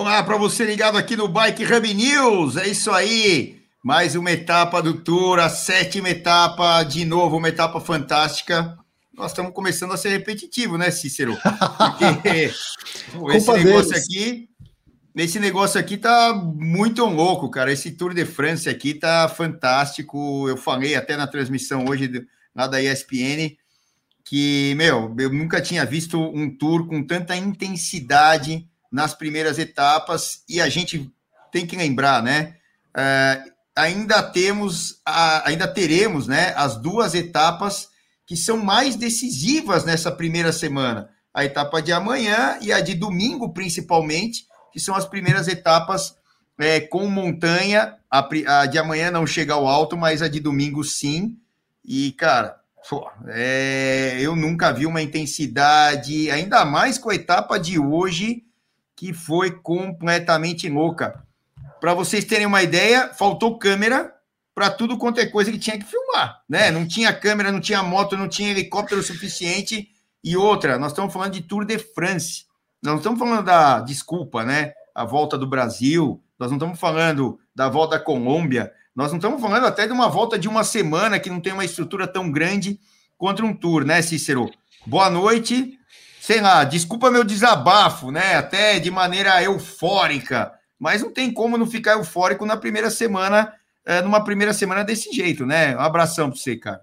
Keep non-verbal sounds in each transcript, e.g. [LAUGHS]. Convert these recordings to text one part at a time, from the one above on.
Olá para você ligado aqui no Bike Hub News. É isso aí. Mais uma etapa do Tour, a sétima etapa, de novo, uma etapa fantástica. Nós estamos começando a ser repetitivo, né, Cícero? Porque [LAUGHS] esse negócio deles. aqui, esse negócio aqui tá muito louco, cara. Esse Tour de France aqui tá fantástico. Eu falei até na transmissão hoje lá da ESPN que, meu, eu nunca tinha visto um tour com tanta intensidade nas primeiras etapas, e a gente tem que lembrar, né? É, ainda temos, a, ainda teremos, né, as duas etapas que são mais decisivas nessa primeira semana. A etapa de amanhã e a de domingo, principalmente, que são as primeiras etapas é, com montanha. A, a, de amanhã não chega ao alto, mas a de domingo sim. E, cara, pô, é, eu nunca vi uma intensidade, ainda mais com a etapa de hoje, que foi completamente louca. Para vocês terem uma ideia, faltou câmera para tudo quanto é coisa que tinha que filmar, né? Não tinha câmera, não tinha moto, não tinha helicóptero suficiente. E outra, nós estamos falando de Tour de France. Nós não estamos falando da desculpa, né? A volta do Brasil, nós não estamos falando da volta da Colômbia, nós não estamos falando até de uma volta de uma semana que não tem uma estrutura tão grande contra um tour, né, Cícero? Boa noite sei lá, desculpa meu desabafo, né? Até de maneira eufórica, mas não tem como não ficar eufórico na primeira semana, é, numa primeira semana desse jeito, né? Um abração para você, cara.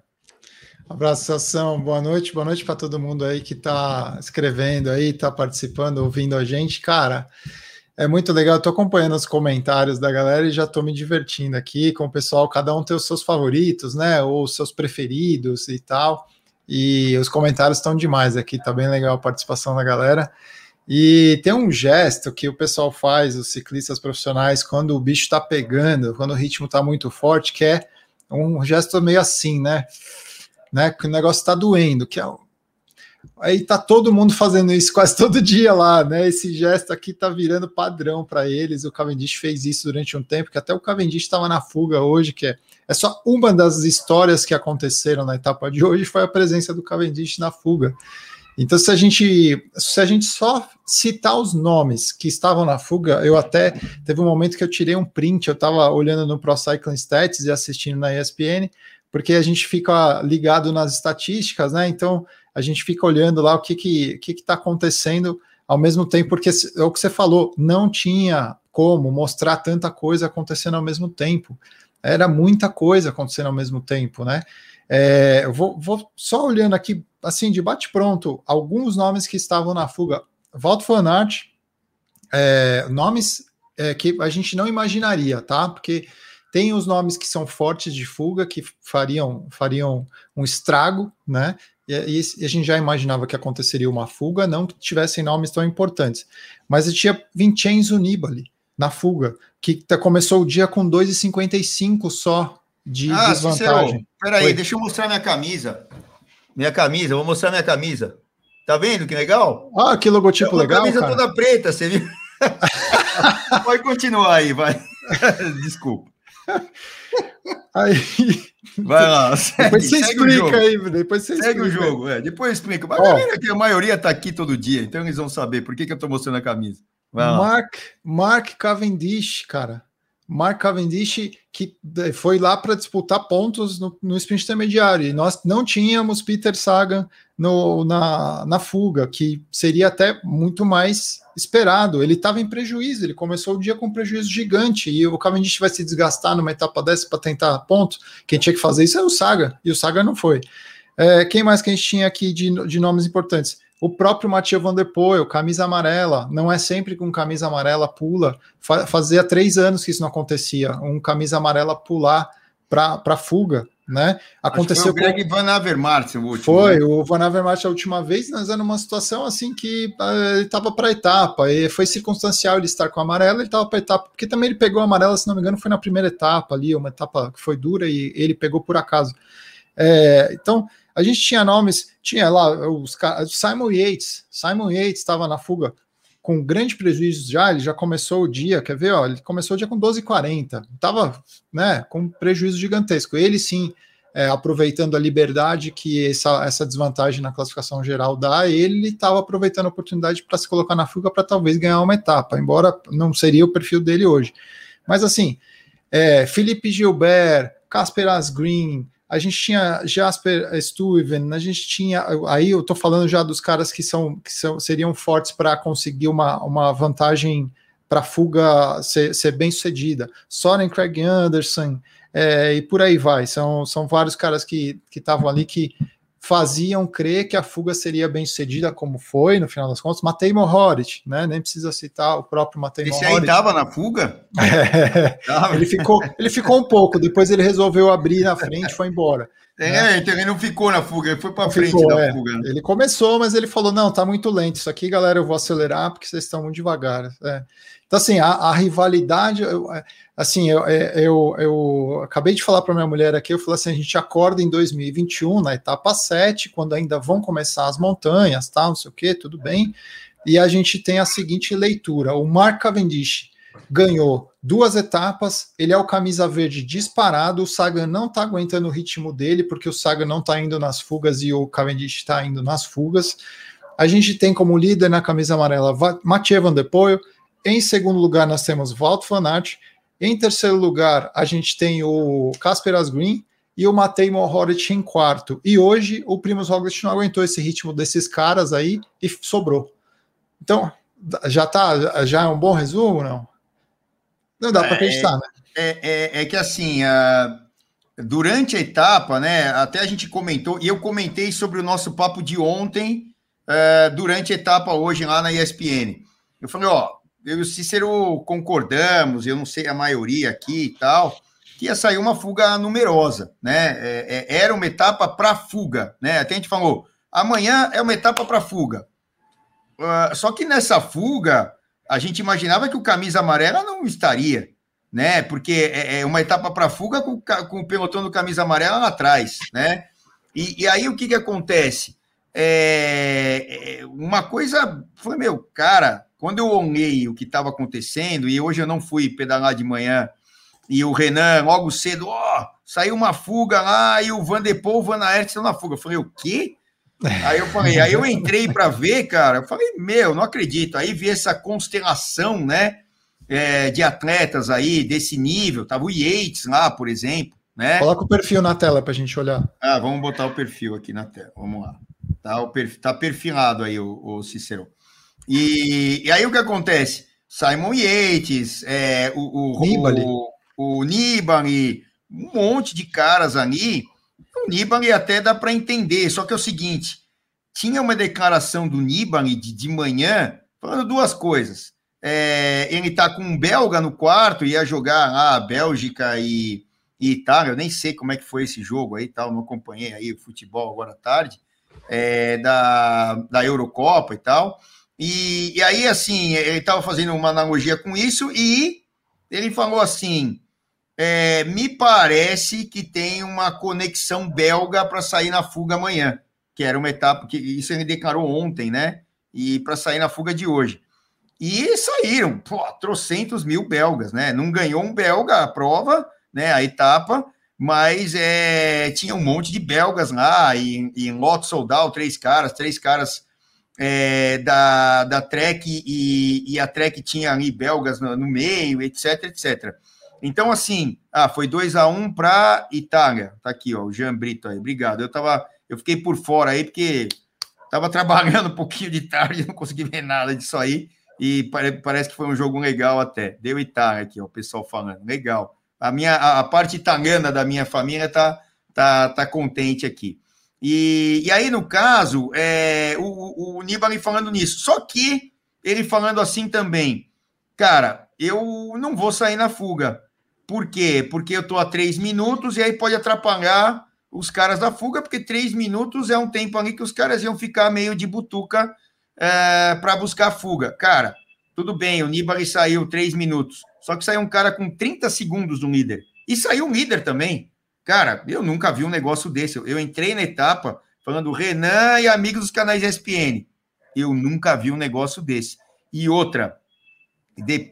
Abraçação, boa noite, boa noite para todo mundo aí que está escrevendo aí, está participando, ouvindo a gente. Cara, é muito legal, eu tô acompanhando os comentários da galera e já estou me divertindo aqui com o pessoal, cada um tem os seus favoritos, né? Ou os seus preferidos e tal. E os comentários estão demais aqui, tá bem legal a participação da galera. E tem um gesto que o pessoal faz, os ciclistas profissionais, quando o bicho está pegando, quando o ritmo está muito forte, que é um gesto meio assim, né? né? Que o negócio está doendo, que é Aí tá todo mundo fazendo isso quase todo dia lá, né? Esse gesto aqui tá virando padrão para eles. O Cavendish fez isso durante um tempo, que até o Cavendish estava na fuga hoje, que é, é só uma das histórias que aconteceram na etapa de hoje foi a presença do Cavendish na fuga. Então, se a gente se a gente só citar os nomes que estavam na fuga, eu até teve um momento que eu tirei um print, eu estava olhando no Pro Cycling Stats e assistindo na ESPN, porque a gente fica ligado nas estatísticas, né? Então, a gente fica olhando lá o que que que está acontecendo ao mesmo tempo, porque é o que você falou, não tinha como mostrar tanta coisa acontecendo ao mesmo tempo. Era muita coisa acontecendo ao mesmo tempo, né? É, eu vou, vou, só olhando aqui, assim, de bate-pronto, alguns nomes que estavam na fuga. Walt Van Aert, é, nomes é, que a gente não imaginaria, tá? Porque tem os nomes que são fortes de fuga, que fariam, fariam um estrago, né? E, e, a gente já imaginava que aconteceria uma fuga, não que tivessem nomes tão importantes. Mas tinha Vincenzo Nibali na fuga, que tá, começou o dia com 2,55 só de ah, desvantagem. Peraí, deixa eu mostrar minha camisa. Minha camisa, vou mostrar minha camisa. Tá vendo que legal? Ah, que logotipo é legal. camisa cara. toda preta, você viu? [LAUGHS] Pode continuar aí, vai. [LAUGHS] Desculpa. Aí. Vai lá. [LAUGHS] Segue, depois você explica aí, depois você Segue explica. o jogo, é. Depois explica. Mas oh. que a maioria está aqui todo dia, então eles vão saber por que, que eu estou mostrando a camisa. Mark, Mark Cavendish, cara. Mark Cavendish que foi lá para disputar pontos no, no sprint intermediário. E nós não tínhamos Peter Sagan no, na, na fuga, que seria até muito mais esperado. Ele estava em prejuízo, ele começou o dia com um prejuízo gigante. E o Cavendish vai se desgastar numa etapa dessa para tentar pontos. Quem tinha que fazer isso é o Saga, e o Saga não foi. É, quem mais que a gente tinha aqui de, de nomes importantes? O próprio Mathieu Van Der Poel, camisa amarela, não é sempre com camisa amarela pula. Fazia três anos que isso não acontecia, um camisa amarela pular para fuga, né? Aconteceu foi o Greg com... Van Avermaet o último. Foi, né? o Van Avermaet a última vez, nós era numa situação assim que uh, ele estava para a etapa, e foi circunstancial ele estar com a amarela, ele estava para a etapa, porque também ele pegou a amarela, se não me engano, foi na primeira etapa ali, uma etapa que foi dura e ele pegou por acaso. É, então, a gente tinha nomes, tinha lá os Simon Yates, Simon Yates estava na fuga com grande prejuízo já, ele já começou o dia, quer ver, ó, ele começou o dia com 12,40, estava, né, com prejuízo gigantesco. Ele sim é, aproveitando a liberdade que essa, essa desvantagem na classificação geral dá, ele estava aproveitando a oportunidade para se colocar na fuga para talvez ganhar uma etapa, embora não seria o perfil dele hoje. Mas assim, é, Felipe Gilbert, Casper Asgreen, a gente tinha Jasper Stuyven, a gente tinha. Aí eu tô falando já dos caras que são que são, seriam fortes para conseguir uma, uma vantagem para fuga ser, ser, bem sucedida. Soren Craig Anderson, é, e por aí vai. São, são vários caras que estavam ali que faziam crer que a fuga seria bem sucedida, como foi, no final das contas. Matei Mohoric, né? Nem precisa citar o próprio Matei Mohoric. Esse aí estava na fuga? É, ele, ficou, ele ficou um pouco, depois ele resolveu abrir na frente e foi embora. É, né? então ele não ficou na fuga, ele foi para frente ficou, da é. fuga. Ele começou, mas ele falou: não, tá muito lento. Isso aqui, galera, eu vou acelerar porque vocês estão muito devagar. É. Então, assim, a, a rivalidade, eu, é, assim, eu, é, eu, eu acabei de falar para minha mulher aqui, eu falei assim, a gente acorda em 2021, na etapa 7, quando ainda vão começar as montanhas, tal, não sei o que, tudo bem, e a gente tem a seguinte leitura, o Mark Cavendish ganhou duas etapas, ele é o camisa verde disparado, o Sagan não está aguentando o ritmo dele, porque o Sagan não está indo nas fugas e o Cavendish está indo nas fugas, a gente tem como líder na camisa amarela Mathieu Van Der Poel, em segundo lugar, nós temos Walt Van Aert. Em terceiro lugar, a gente tem o Casper Asgreen e o Matei Mohoric em quarto. E hoje o Primus Roglic não aguentou esse ritmo desses caras aí e sobrou. Então, já tá, já é um bom resumo, não? Não dá para é, acreditar, né? É, é, é, que assim, durante a etapa, né? Até a gente comentou, e eu comentei sobre o nosso papo de ontem, uh, durante a etapa hoje lá na ESPN. Eu falei, ó, eu e o Cícero concordamos, eu não sei a maioria aqui e tal, que ia sair uma fuga numerosa, né? É, é, era uma etapa para fuga, né? Até a gente falou, amanhã é uma etapa para fuga. Uh, só que nessa fuga, a gente imaginava que o camisa amarela não estaria, né? Porque é, é uma etapa para fuga com, com, o pelotão do camisa amarela lá atrás, né? E, e aí o que, que acontece? É, é uma coisa foi, meu, cara, quando eu olhei o que estava acontecendo, e hoje eu não fui pedalar de manhã, e o Renan, logo cedo, ó, oh, saiu uma fuga lá, e o Van de Poel, o Van Aert estão na fuga. Eu falei, o quê? Aí eu falei, aí eu entrei para ver, cara, eu falei, meu, não acredito. Aí vi essa constelação, né, é, de atletas aí desse nível, tava o Yates lá, por exemplo, né? Coloca o perfil na tela para a gente olhar. Ah, vamos botar o perfil aqui na tela, vamos lá. Tá, o perfil, tá perfilado aí o, o Cicero. E, e aí o que acontece? Simon Yates, é, o, o, Nibali. o, o Nibali, um monte de caras ali. Nibali até dá para entender, só que é o seguinte: tinha uma declaração do Nibali de, de manhã falando duas coisas. É, ele tá com um belga no quarto, ia jogar lá Bélgica e, e Itália. Eu nem sei como é que foi esse jogo aí, tal, não acompanhei aí o futebol agora à tarde, é, da, da Eurocopa e tal. E, e aí, assim, ele estava fazendo uma analogia com isso e ele falou assim: é, me parece que tem uma conexão belga para sair na fuga amanhã, que era uma etapa que isso ele declarou ontem, né? E para sair na fuga de hoje. E saíram, pô, trocentos mil belgas, né? Não ganhou um belga a prova, né? A etapa, mas é, tinha um monte de belgas lá, e, e em lote soldado, três caras, três caras é, da, da Trek e, e, a Trek tinha ali belgas no, no, meio, etc, etc. Então, assim, ah, foi 2 a 1 um para Itália. Tá aqui, ó, o Jean Brito aí. Obrigado. Eu tava, eu fiquei por fora aí porque tava [LAUGHS] trabalhando um pouquinho de tarde, não consegui ver nada disso aí. E parece que foi um jogo legal até. Deu Itália aqui, ó, o pessoal falando. Legal. A minha a, a parte italiana da minha família tá tá, tá contente aqui. E, e aí, no caso, é, o, o Nibali falando nisso. Só que ele falando assim também, cara, eu não vou sair na fuga. Por quê? Porque eu tô a três minutos e aí pode atrapalhar os caras da fuga, porque três minutos é um tempo ali que os caras iam ficar meio de butuca é, para buscar a fuga. Cara, tudo bem, o Nibali saiu três minutos, só que saiu um cara com 30 segundos no líder. E saiu um líder também. Cara, eu nunca vi um negócio desse. Eu entrei na etapa falando Renan e amigos dos canais ESPN. Eu nunca vi um negócio desse. E outra,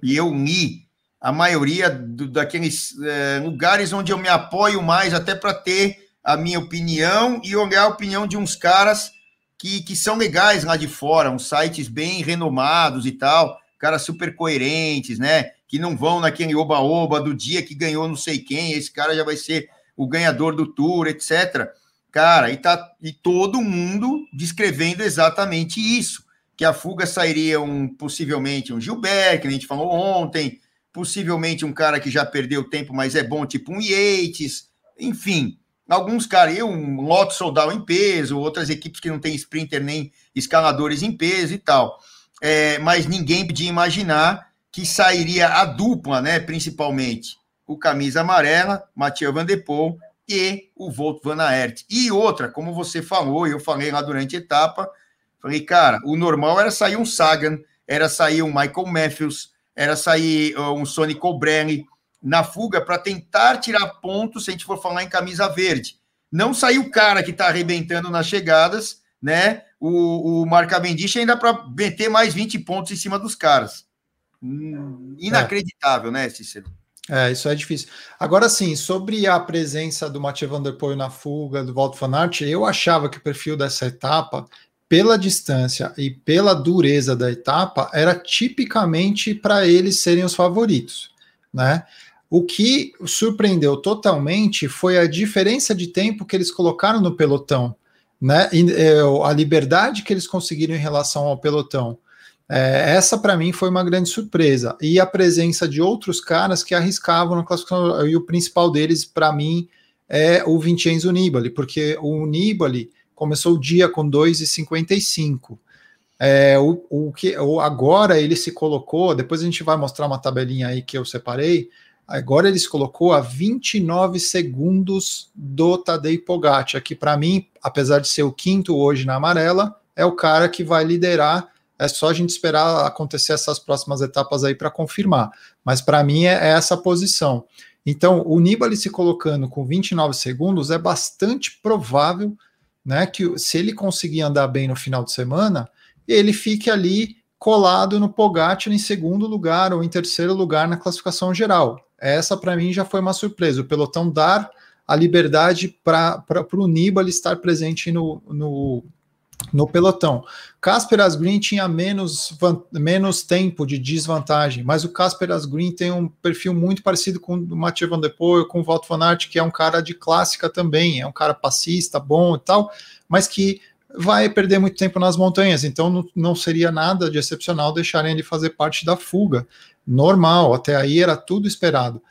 eu li a maioria do, daqueles é, lugares onde eu me apoio mais, até para ter a minha opinião e olhar a opinião de uns caras que, que são legais lá de fora, uns sites bem renomados e tal, caras super coerentes, né? Que não vão naquele oba-oba do dia que ganhou não sei quem, esse cara já vai ser o ganhador do tour, etc. Cara, e, tá, e todo mundo descrevendo exatamente isso, que a fuga sairia um, possivelmente um Gilbert, que a gente falou ontem, possivelmente um cara que já perdeu tempo, mas é bom, tipo um Yates, enfim, alguns caras, um Loto Soldal em peso, outras equipes que não tem sprinter nem escaladores em peso e tal. É, mas ninguém podia imaginar que sairia a dupla, né, principalmente, o camisa amarela, Mathieu Van Der Poel e o Volt Van Aert. E outra, como você falou, eu falei lá durante a etapa, falei, cara, o normal era sair um Sagan, era sair um Michael Matthews, era sair um Sonny Colbrelli na fuga para tentar tirar pontos, se a gente for falar em camisa verde. Não saiu o cara que está arrebentando nas chegadas, né? O, o Mark Cavendish ainda para meter mais 20 pontos em cima dos caras. Hum, inacreditável, é. né, Cícero? É, isso é difícil. Agora sim, sobre a presença do Mathieu Van Der Poel na fuga, do Walter Van Aert, eu achava que o perfil dessa etapa pela distância e pela dureza da etapa, era tipicamente para eles serem os favoritos, né? O que surpreendeu totalmente foi a diferença de tempo que eles colocaram no pelotão, né? E, é, a liberdade que eles conseguiram em relação ao pelotão. É, essa para mim foi uma grande surpresa e a presença de outros caras que arriscavam na classificação e o principal deles para mim é o Vincenzo Nibali, porque o Nibali começou o dia com 2,55. É, o, o que o, agora ele se colocou, depois a gente vai mostrar uma tabelinha aí que eu separei. Agora ele se colocou a 29 segundos do Tadej Pogacar, que para mim, apesar de ser o quinto hoje na amarela, é o cara que vai liderar. É só a gente esperar acontecer essas próximas etapas aí para confirmar. Mas para mim é, é essa posição. Então, o Nibali se colocando com 29 segundos é bastante provável né? Que se ele conseguir andar bem no final de semana, ele fique ali colado no Pogacar em segundo lugar ou em terceiro lugar na classificação geral. Essa para mim já foi uma surpresa. O pelotão dar a liberdade para o Nibali estar presente no, no, no pelotão. Casper Asgreen tinha menos, menos tempo de desvantagem, mas o Casper Asgreen tem um perfil muito parecido com o Mathieu Van Der Poel, com o Walter Van Aert, que é um cara de clássica também, é um cara passista, bom e tal, mas que vai perder muito tempo nas montanhas, então não, não seria nada de excepcional deixarem ele fazer parte da fuga. Normal, até aí era tudo esperado.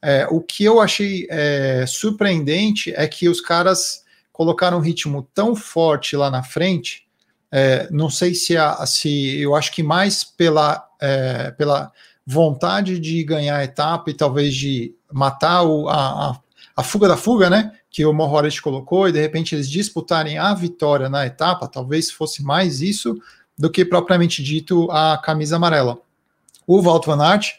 É, o que eu achei é, surpreendente é que os caras colocaram um ritmo tão forte lá na frente. É, não sei se, a, se eu acho que mais pela, é, pela vontade de ganhar a etapa e talvez de matar o, a, a, a, fuga da fuga, né? Que o Mohoric colocou, e de repente eles disputarem a vitória na etapa, talvez fosse mais isso do que propriamente dito a camisa amarela. O Walt Van Aert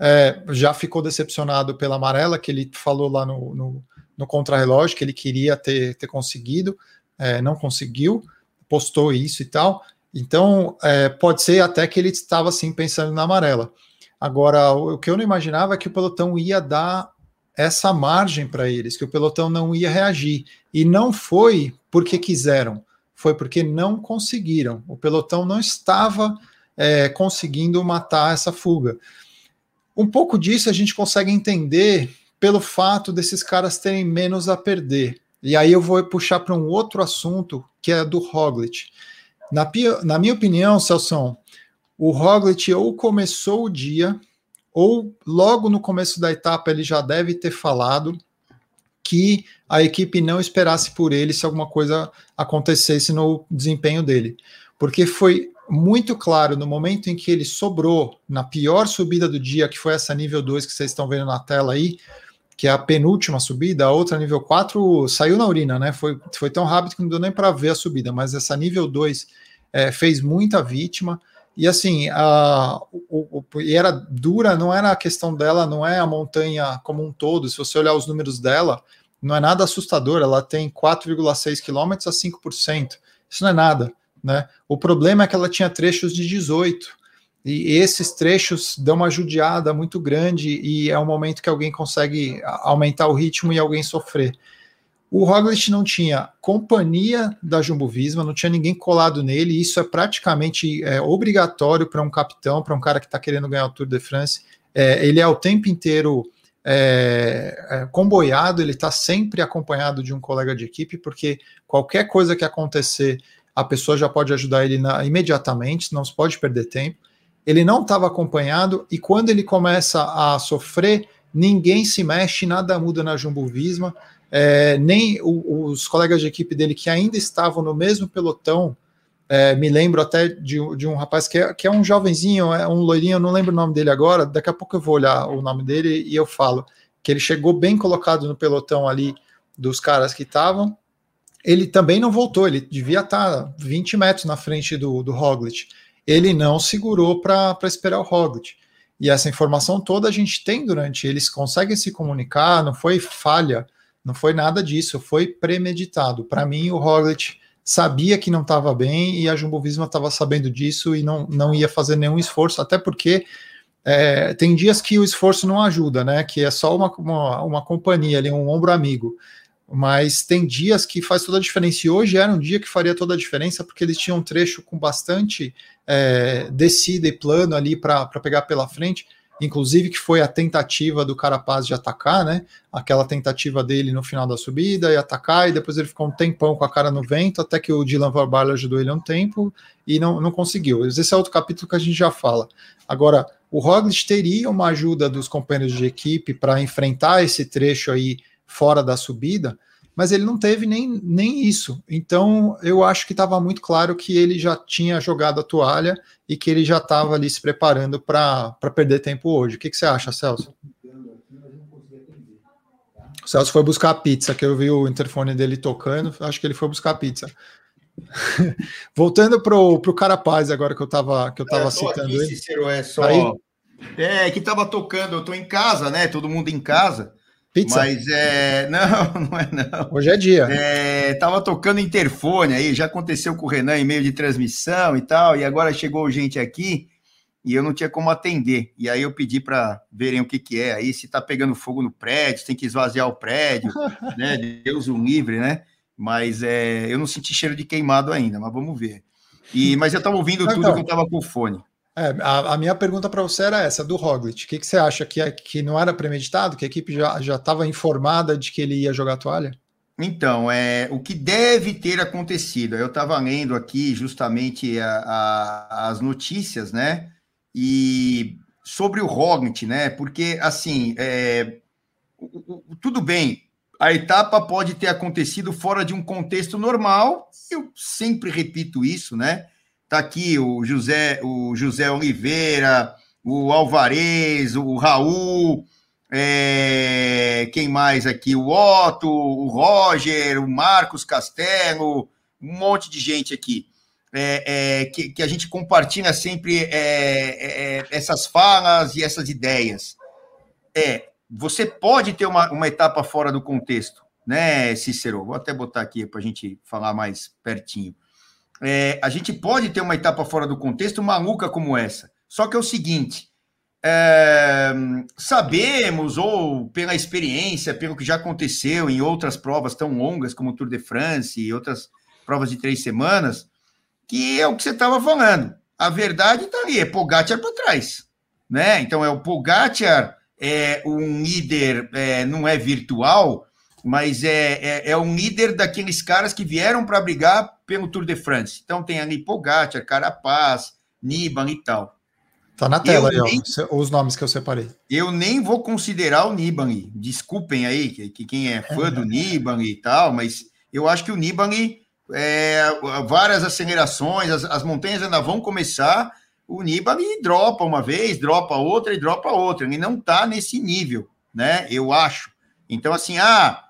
é, já ficou decepcionado pela amarela, que ele falou lá no, no no contrarrelógio que ele queria ter, ter conseguido, é, não conseguiu, postou isso e tal. Então, é, pode ser até que ele estava assim pensando na amarela. Agora, o que eu não imaginava é que o pelotão ia dar essa margem para eles, que o pelotão não ia reagir. E não foi porque quiseram, foi porque não conseguiram. O pelotão não estava é, conseguindo matar essa fuga. Um pouco disso a gente consegue entender pelo fato desses caras terem menos a perder. E aí eu vou puxar para um outro assunto, que é do Roglic. Na, na minha opinião, Celso, o Roglic ou começou o dia, ou logo no começo da etapa ele já deve ter falado que a equipe não esperasse por ele se alguma coisa acontecesse no desempenho dele. Porque foi muito claro no momento em que ele sobrou na pior subida do dia, que foi essa nível 2 que vocês estão vendo na tela aí, que é a penúltima subida, a outra nível 4 saiu na urina, né? Foi, foi tão rápido que não deu nem para ver a subida, mas essa nível 2 é, fez muita vítima. E assim, a, o, o, e era dura, não era a questão dela, não é a montanha como um todo. Se você olhar os números dela, não é nada assustador, ela tem 4,6 km a 5%. Isso não é nada, né? O problema é que ela tinha trechos de 18 e esses trechos dão uma judiada muito grande e é um momento que alguém consegue aumentar o ritmo e alguém sofrer. O Roglic não tinha companhia da Jumbo Visma, não tinha ninguém colado nele. Isso é praticamente é, obrigatório para um capitão, para um cara que está querendo ganhar o Tour de France. É, ele é o tempo inteiro é, é, comboiado, ele está sempre acompanhado de um colega de equipe, porque qualquer coisa que acontecer, a pessoa já pode ajudar ele na, imediatamente, não se pode perder tempo. Ele não estava acompanhado e quando ele começa a sofrer, ninguém se mexe, nada muda na Jumbo Visma é, nem o, os colegas de equipe dele que ainda estavam no mesmo pelotão. É, me lembro até de, de, um rapaz que é, que é um jovenzinho, é um loirinho, não lembro o nome dele agora. Daqui a pouco eu vou olhar o nome dele e eu falo que ele chegou bem colocado no pelotão ali dos caras que estavam. Ele também não voltou, ele devia estar 20 metros na frente do, do. Ele não segurou para esperar o Roglic. E essa informação toda a gente tem durante, eles conseguem se comunicar, não foi falha não foi nada disso, foi premeditado. Para mim, o Roglic sabia que não estava bem e a Jumbo Visma estava sabendo disso e não, não ia fazer nenhum esforço, até porque é, tem dias que o esforço não ajuda, né? Que é só uma, uma, uma companhia ali, um ombro amigo. Mas tem dias que faz toda a diferença. E hoje era um dia que faria toda a diferença, porque eles tinham um trecho com bastante é, descida e plano ali para pegar pela frente inclusive que foi a tentativa do Carapaz de atacar, né? Aquela tentativa dele no final da subida e atacar, e depois ele ficou um tempão com a cara no vento, até que o Dylan Van ajudou ele um tempo e não, não conseguiu. Esse é outro capítulo que a gente já fala. Agora, o Roglic teria uma ajuda dos companheiros de equipe para enfrentar esse trecho aí fora da subida, mas ele não teve nem, nem isso. Então, eu acho que estava muito claro que ele já tinha jogado a toalha e que ele já estava ali se preparando para perder tempo hoje. O que, que você acha, Celso? O Celso foi buscar a pizza, que eu vi o interfone dele tocando, acho que ele foi buscar a pizza. [LAUGHS] Voltando pro, pro Carapaz agora que eu estava que eu tava é, citando aqui, ele. Cícero, é só Aí? É, que tava tocando, eu tô em casa, né? Todo mundo em casa. Pizza? Mas é. [LAUGHS] Não, não é não. Hoje é dia. É, tava tocando interfone aí, já aconteceu com o Renan em meio de transmissão e tal, e agora chegou gente aqui e eu não tinha como atender. E aí eu pedi para verem o que, que é. Aí se tá pegando fogo no prédio, tem que esvaziar o prédio, [LAUGHS] né? Deus o livre, né? Mas é, eu não senti cheiro de queimado ainda, mas vamos ver. E, mas eu estava ouvindo tudo então, que eu estava com o fone. É, a, a, minha pergunta para você era essa, do Roglic. O que, que você acha que, é, que não era premeditado? Que a equipe já estava informada de que ele ia jogar toalha? Então, é, o que deve ter acontecido? Eu estava lendo aqui justamente a, a, as notícias, né? E sobre o Roglic, né? Porque, assim, é, tudo bem, a etapa pode ter acontecido fora de um contexto normal, eu sempre repito isso, né? Tá aqui o José, o José Oliveira, o Alvarez, o Raul, é, quem mais aqui? O Otto, o Roger, o Marcos Castelo, um monte de gente aqui. É, é, que, que, a gente compartilha sempre é, é, é, essas falas e essas ideias. É, você pode ter uma, uma etapa fora do contexto, né, Cícero? Vou até botar aqui para a gente falar mais pertinho é, a gente pode ter uma etapa fora do contexto maluca como essa. Só que é o seguinte: é, sabemos, ou pela experiência, pelo que já aconteceu em outras provas tão longas como o Tour de France e outras provas de três semanas, que é o que você estava falando. A verdade está ali, é Pogacar para trás. Né? Então, é o Pogacar, é um líder, é, não é virtual, mas é, é, é, um líder daqueles caras que vieram para brigar pelo Tour de France. Então tem ali Pogacar, Carapaz, Nibali e tal. Tá na tela aí, nem, ó, os nomes que eu separei. Eu nem vou considerar o Nibali. Desculpem aí, que, que quem é fã do Nibali e tal, mas eu acho que o Nibali, é, várias acelerações, as, as montanhas ainda vão começar, o Nibali dropa uma vez, dropa outra e dropa outra. Ele não tá nesse nível, né? Eu acho. Então, assim, ah,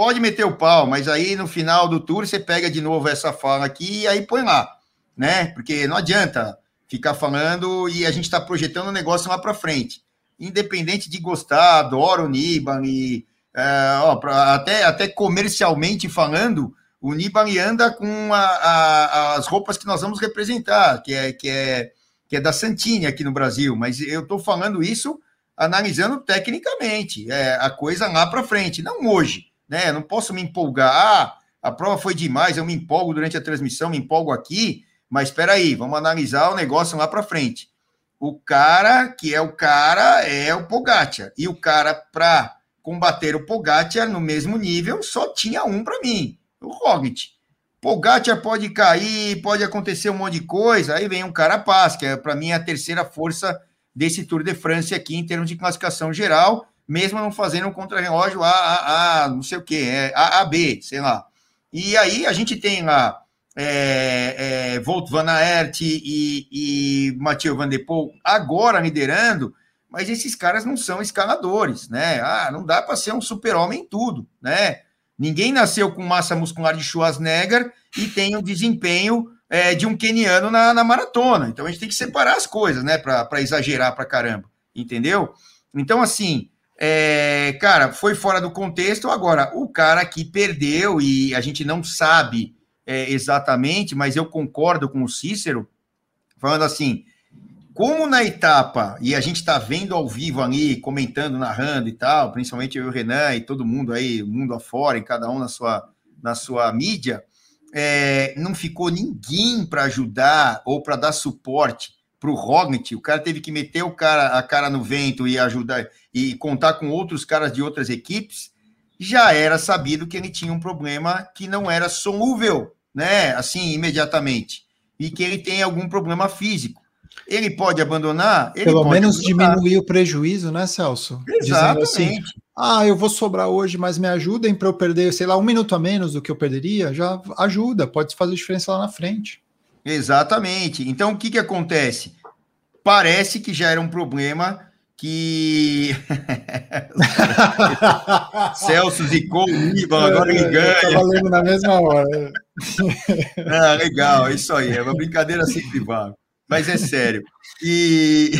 pode meter o pau, mas aí no final do tour você pega de novo essa fala aqui e aí põe lá, né? Porque não adianta ficar falando e a gente está projetando o negócio lá para frente. Independente de gostar, adoro o Nibali, é, ó, pra, até, até comercialmente falando, o Nibali anda com a, a, as roupas que nós vamos representar, que é, que é, que é da Santini aqui no Brasil, mas eu estou falando isso analisando tecnicamente, é, a coisa lá para frente, não hoje né? não posso me empolgar. Ah, a prova foi demais, eu me empolgo durante a transmissão, me empolgo aqui, mas espera aí, vamos analisar o negócio lá para frente. O cara que é o cara é o Pogacar. E o cara para combater o Pogacar no mesmo nível só tinha um para mim, o Roglic. Pogacar pode cair, pode acontecer um monte de coisa, aí vem um cara paz, que é para mim a terceira força desse Tour de France aqui em termos de classificação geral, mesmo não fazendo um contra-relógio A, A, A, não sei o que, é A, A, B, sei lá. E aí a gente tem lá é, é, Volt Van Aert e, e Mathieu Van Der Poel agora liderando, mas esses caras não são escaladores, né? Ah, não dá para ser um super-homem em tudo, né? Ninguém nasceu com massa muscular de Schwarzenegger e tem o desempenho é, de um keniano na, na, maratona. Então a gente tem que separar as coisas, né? Para exagerar para caramba, entendeu? Então, assim, é, cara, foi fora do contexto. Agora, o cara que perdeu e a gente não sabe é, exatamente, mas eu concordo com o Cícero, falando assim: como na etapa, e a gente está vendo ao vivo ali, comentando, narrando e tal, principalmente eu e o Renan e todo mundo aí, mundo afora, e cada um na sua, na sua mídia, é, não ficou ninguém para ajudar ou para dar suporte para o Roglic. O cara teve que meter o cara, a cara no vento e ajudar e contar com outros caras de outras equipes. Já era sabido que ele tinha um problema que não era solúvel, né? Assim, imediatamente, e que ele tem algum problema físico. Ele pode abandonar? Ele Pelo pode menos abandonar. diminuir o prejuízo, né, Celso? Exatamente. Assim, ah, eu vou sobrar hoje, mas me ajudem para eu perder, sei lá, um minuto a menos do que eu perderia, já ajuda, pode fazer diferença lá na frente. Exatamente. Então, o que, que acontece? Parece que já era um problema que Celso zicou o agora ele ganha. Estava lendo na mesma hora. [LAUGHS] ah, legal, é isso aí. É uma brincadeira sempre vai mas é sério. E,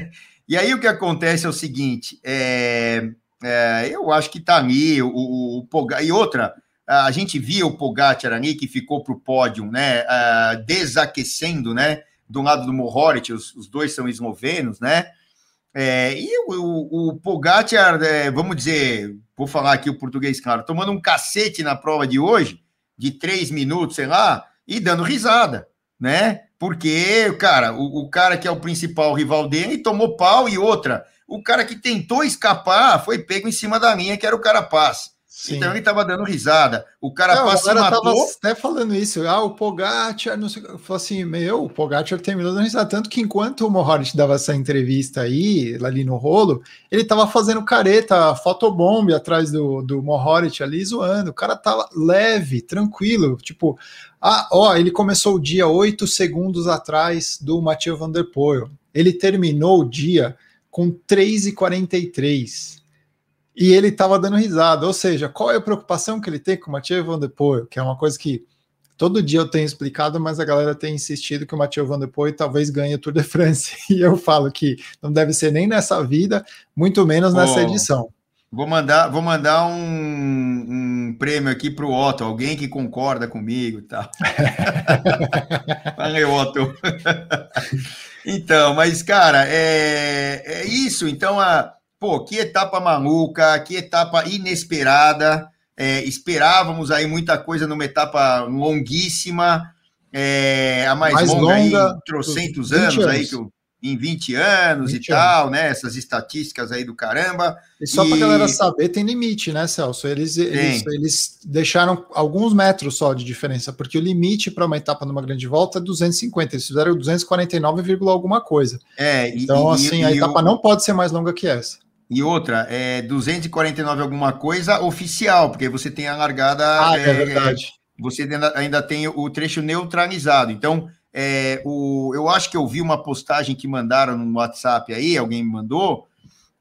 [LAUGHS] e aí o que acontece é o seguinte: é, é, eu acho que tá ali o, o, o. E outra, a gente via o Pogacar ali que ficou para o pódio, né? Uh, desaquecendo, né? Do lado do Mohoric, os, os dois são eslovenos, né? É, e o, o, Pogacar, é, vamos dizer, vou falar aqui o português, claro, tomando um cacete na prova de hoje, de três minutos, sei lá, e dando risada, né? Porque, cara, o, o, cara que é o principal rival dele tomou pau e outra. O cara que tentou escapar foi pego em cima da linha, que era o cara paz. Sim. Então ele tava dando risada. O cara não, se matou. Tava até falando isso. Ah, o Pogacar, não sei. Falou assim, meu, o Pogacar terminou dando risada. Tanto que enquanto o Mohoric dava essa entrevista aí, ali no rolo, ele tava fazendo careta, fotobomb atrás do, do Mohoric ali, zoando. O cara tava leve, tranquilo. Tipo, ah, ó, ele começou o dia oito segundos atrás do Mathieu Van Der Poel. Ele terminou o dia com 3,43. E ele estava dando risada. Ou seja, qual é a preocupação que ele tem com o Mathieu Van Der Poel? Que é uma coisa que todo dia eu tenho explicado, mas a galera tem insistido que o Mathieu Van Der Poel talvez ganhe o Tour de France. [LAUGHS] E eu falo que não deve ser nem nessa vida, muito menos nessa oh. edição. Vou mandar, vou mandar um, um prêmio aqui para o Otto, alguém que concorda comigo e tal. [LAUGHS] Valeu, Otto. então, mas, cara, é, é isso. Então, a, pô, que etapa maluca, que etapa inesperada. É, esperávamos aí muita coisa numa etapa longuíssima, é, a mais, mais longa, longa aí, trocentos anos, anos aí que o em 20 anos 20 e tal, anos. né? Essas estatísticas aí do caramba. E só e... para galera saber, tem limite, né, Celso? Eles, eles, eles, deixaram alguns metros só de diferença, porque o limite para uma etapa numa grande volta é 250. Eles fizeram 249, alguma coisa. É, então, e, assim, e, a etapa não pode ser mais longa que essa. E outra, é 249 alguma coisa oficial, porque você tem a largada. Ah, é, é verdade. Você ainda, ainda tem o trecho neutralizado. Então, é, o, eu acho que eu vi uma postagem que mandaram no WhatsApp aí, alguém me mandou,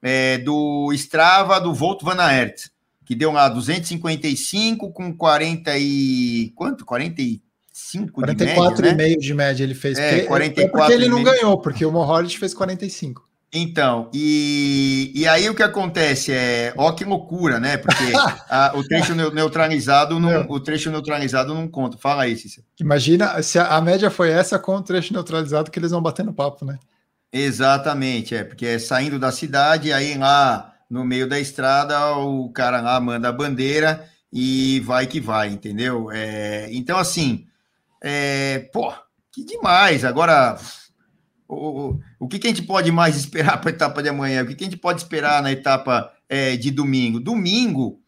é, do Strava do Volt Van Aert, que deu lá 255 com 40 e. Quanto? 45 44 de média, né? meio de média ele fez. É, 44 é porque ele não ganhou, porque o Mohoric fez 45. Então, e, e aí o que acontece é, ó que loucura, né? Porque a, o trecho neutralizado não, o trecho neutralizado não conta. Fala aí, Cícero. Imagina se a, a, média foi essa com o trecho neutralizado que eles vão bater no papo, né? Exatamente, é, porque é saindo da cidade, aí lá no meio da estrada o cara lá manda a bandeira e vai que vai, entendeu? É, então, assim, é, pô, que demais. Agora, o, o que, que a gente pode mais esperar [LAUGHS] para a etapa de amanhã? O que, que a gente pode esperar na etapa é, de domingo? Domingo,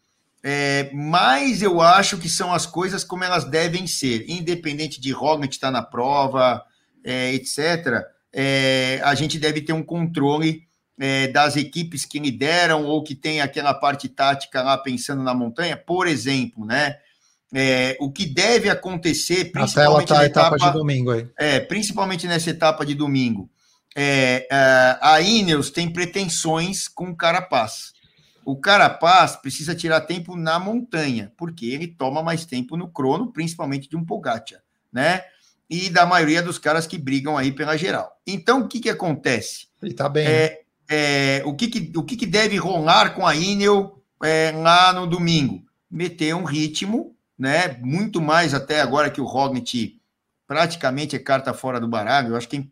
é, mais eu acho que são as coisas como elas devem ser, independente de Roglic estar na prova, é, etc. É, a gente deve ter um controle é, das equipes que lideram ou que tem aquela parte tática lá pensando na montanha, por exemplo, né? É, o que deve acontecer, principalmente tá na etapa, etapa, de domingo aí. É, principalmente nessa etapa de domingo. É, é a Ineos tem pretensões com o Carapaz. O Carapaz precisa tirar tempo na montanha, porque ele toma mais tempo no crono, principalmente de um Pogacar, né? E da maioria dos caras que brigam aí pela geral. Então, o que que acontece? Ele tá bem. É, é, o que, que, o que, que deve rolar com a Inel é, lá no domingo? Meter um ritmo, né? Muito mais até agora que o Roglic praticamente é carta fora do baralho. Eu acho que é,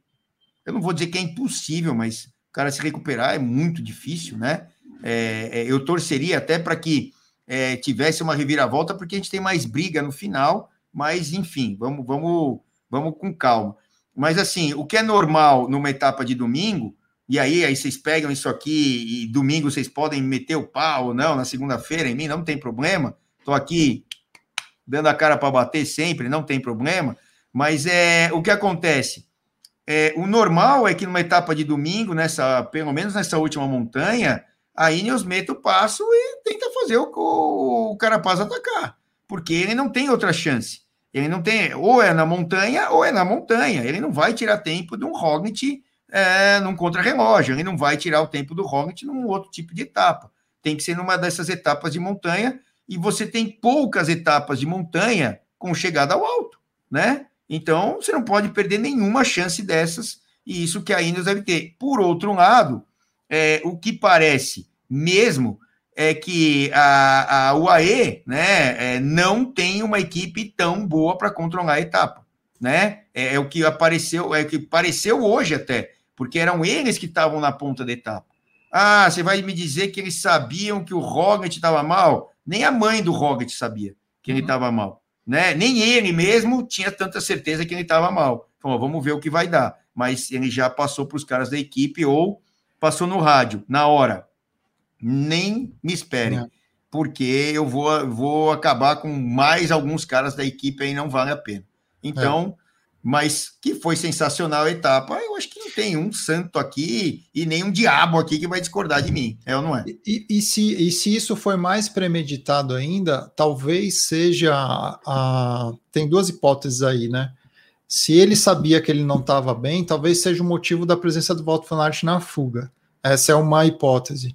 eu não vou dizer que é impossível, mas o cara se recuperar é muito difícil, né? É, é eu torceria até para que é, tivesse uma reviravolta, porque a gente tem mais briga no final, mas enfim, vamos, vamos, vamos com calma. Mas assim, o que é normal numa etapa de domingo e aí, aí vocês pegam isso aqui e domingo vocês podem meter o pau ou não, na segunda-feira em mim, não tem problema. Estou aqui dando a cara para bater sempre, não tem problema. Mas é o que acontece. É, o normal é que numa etapa de domingo, nessa, pelo menos nessa última montanha, a Ineos meta o passo e tenta fazer o, o, o Carapaz atacar, porque ele não tem outra chance. Ele não tem, ou é na montanha ou é na montanha. Ele não vai tirar tempo de um Roglic é, num contrarrelógio. Ele não vai tirar o tempo do Roglic num outro tipo de etapa. Tem que ser numa dessas etapas de montanha e você tem poucas etapas de montanha com chegada ao alto, né? Então, você não pode perder nenhuma chance dessas, e isso que a Ineos deve ter. Por outro lado, é, o que parece mesmo é que a, a UAE né, é, não tem uma equipe tão boa para controlar a etapa. Né? É, é, o que apareceu, é o que pareceu hoje até porque eram eles que estavam na ponta da etapa. Ah, você vai me dizer que eles sabiam que o Roglic estava mal? Nem a mãe do Roglic sabia que ele estava uhum. mal. Né? Nem ele mesmo tinha tanta certeza que ele estava mal. Falou, vamos ver o que vai dar. Mas ele já passou para os caras da equipe ou passou no rádio, na hora. Nem me esperem, é. porque eu vou, vou acabar com mais alguns caras da equipe aí, não vale a pena. Então, mas que foi sensacional a etapa. Eu acho que não tem um santo aqui e nem um diabo aqui que vai discordar de mim, é ou não é? E, e se, e se isso foi mais premeditado ainda, talvez seja a, a, Tem duas hipóteses aí, né? Se ele sabia que ele não estava bem, talvez seja o motivo da presença do Walter Aert na fuga. Essa é uma hipótese.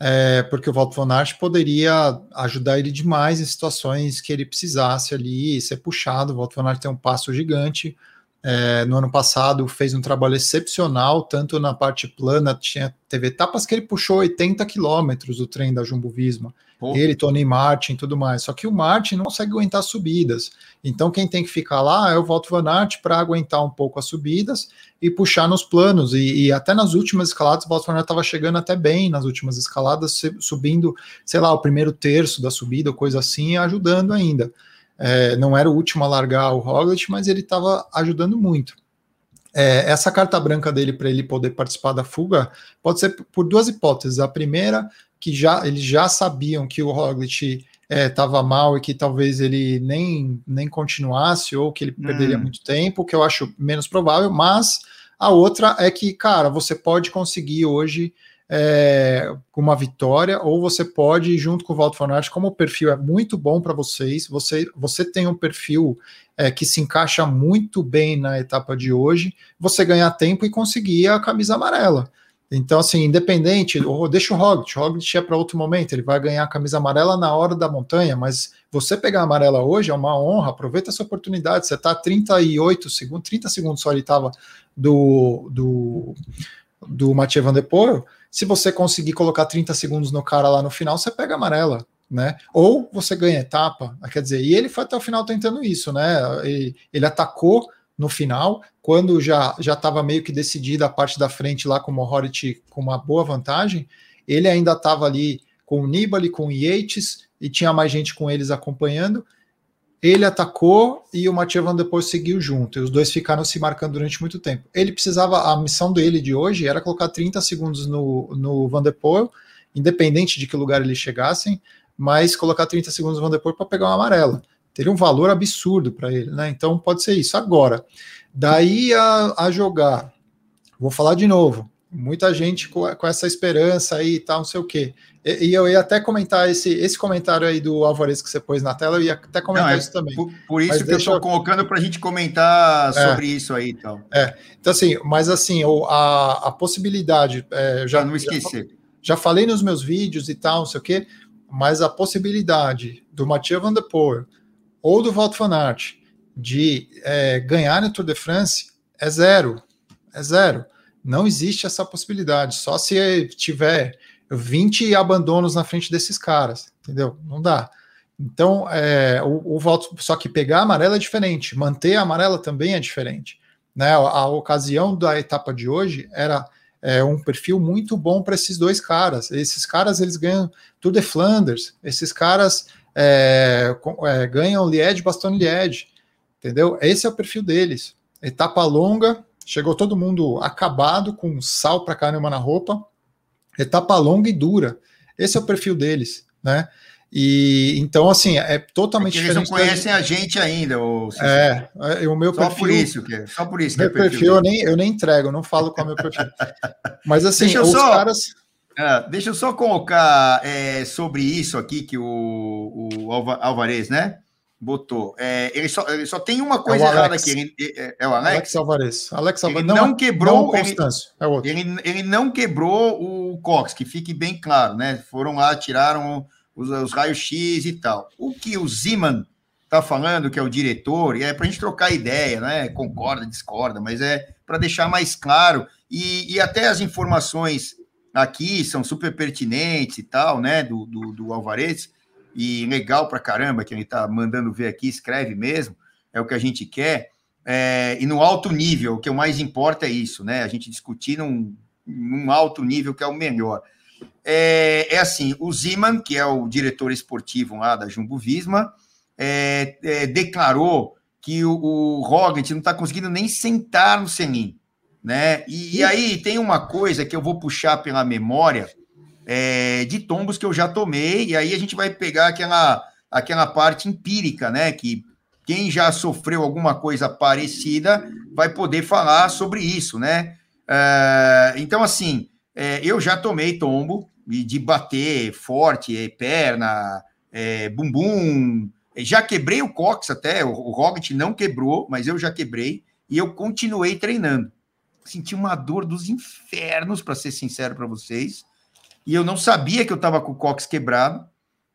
É, porque o Walter von Aert poderia ajudar ele demais em situações que ele precisasse ali, ser puxado. O Walter von Aert tem um passo gigante, é, no ano passado fez um trabalho excepcional, tanto na parte plana, tinha, teve etapas que ele puxou 80 quilômetros do trem da Jumbo Visma. Pô. Ele, Tony Martin tudo mais. Só que o Martin não consegue aguentar subidas. Então quem tem que ficar lá é o Walter Van Aert para aguentar um pouco as subidas e puxar nos planos. E, e até nas últimas escaladas, o Walter Van Aert estava chegando até bem nas últimas escaladas, subindo, sei lá, o primeiro terço da subida, coisa assim, ajudando ainda. É, não era o último a largar o Roglic, mas ele estava ajudando muito. É, essa carta branca dele para ele poder participar da fuga pode ser por duas hipóteses. A primeira, que já eles já sabiam que o Roglic estava é, mal e que talvez ele nem, nem continuasse ou que ele hum. perderia muito tempo, que eu acho menos provável, mas a outra é que, cara, você pode conseguir hoje é, uma vitória, ou você pode, junto com o Walter Fanart, como o perfil é muito bom para vocês, você, você tem um perfil é, que se encaixa muito bem na etapa de hoje, você ganhar tempo e conseguir a camisa amarela. Então, assim, independente, deixa o Roglic, o Roglic é para outro momento, ele vai ganhar a camisa amarela na hora da montanha, mas você pegar a amarela hoje é uma honra, aproveita essa oportunidade, você está 38 segundos, 30 segundos só ele estava do, do, do Mathieu Van se você conseguir colocar 30 segundos no cara lá no final, você pega amarela, né? Ou você ganha etapa, quer dizer, e ele foi até o final tentando isso, né? Ele, ele atacou no final, quando já já estava meio que decidida a parte da frente lá com o Mohoric com uma boa vantagem, ele ainda estava ali com o Nibali, com o Yates, e tinha mais gente com eles acompanhando. Ele atacou e o Mathieu Van Der seguiu junto. E os dois ficaram se marcando durante muito tempo. Ele precisava, a missão dele de hoje era colocar 30 segundos no, no Van Der independente de que lugar eles chegassem, mas colocar 30 segundos no Van para pegar uma amarela. Teria um valor absurdo para ele, né? Então pode ser isso. Agora, daí a, a jogar, vou falar de novo, muita gente com, com, essa esperança aí e tal, não sei o quê. E, e, eu ia até comentar esse, esse comentário aí do Alvarez que você pôs na tela, eu ia até comentar não, é, isso também. Por, por isso mas que eu estou eu... colocando para a gente comentar é, sobre isso aí, então. É, então assim, mas assim, a, a possibilidade, é, já não esquecer. Já, já, falei nos meus vídeos e tal, não sei o quê, mas a possibilidade do Mathieu Van Der Poel ou do Walt van Aert de é, ganhar no Tour de France é zero, é zero. Não existe essa possibilidade. Só se tiver 20 abandonos na frente desses caras, entendeu? Não dá. Então, é, o, o só que pegar a amarela é diferente, manter a amarela também é diferente. Né? A, a ocasião da etapa de hoje era é, um perfil muito bom para esses dois caras. Esses caras eles ganham Tour de Flanders, esses caras é, é, ganham Liège, Bastogne Liège, entendeu? Esse é o perfil deles. Etapa longa, Chegou todo mundo acabado, com sal para caramba na roupa. Etapa longa e dura. Esse é o perfil deles, né? E então, assim, é totalmente é eles diferente. Eles não conhecem a gente ainda, ou É, é, o meu só perfil. Por isso que, é, só por isso que meu é perfil, perfil eu, nem, eu nem entrego, não falo qual é o meu perfil. Mas [LAUGHS] assim, deixa os só, caras. É, deixa eu só colocar é, sobre isso aqui que o, o Alvarez, né? botou. É, ele, só, ele só tem uma é coisa é errada aqui. Ele, é, é, o Alex? Alex Alvarez. Alex Alvarez. Ele não, não quebrou. Não ele, é outro. Ele, ele não quebrou o Cox, que fique bem claro, né? Foram lá, tiraram os, os raios-x e tal. O que o Ziman tá falando, que é o diretor, e é para a gente trocar ideia, né? Concorda, discorda, mas é para deixar mais claro. E, e até as informações aqui são super pertinentes e tal, né? Do, do, do Alvarez e legal para caramba que ele está mandando ver aqui, escreve mesmo, é o que a gente quer. É, e no alto nível, o que mais importa é isso, né? A gente discutir num, num alto nível que é o melhor. É, é, assim, o Ziman, que é o diretor esportivo lá da Jumbo Visma, é, é declarou que o, o Roglic não está conseguindo nem sentar no Senin, né? E, e, aí tem uma coisa que eu vou puxar pela memória, é, de tombos que eu já tomei, e aí a gente vai pegar aquela, aquela parte empírica, né? Que quem já sofreu alguma coisa parecida vai poder falar sobre isso, né? É, então, assim, é, eu já tomei tombo de bater forte, perna, é, bumbum. Já quebrei o cox até, o, o Rocket não quebrou, mas eu já quebrei e eu continuei treinando. Senti uma dor dos infernos, para ser sincero para vocês e eu não sabia que eu estava com o cox quebrado,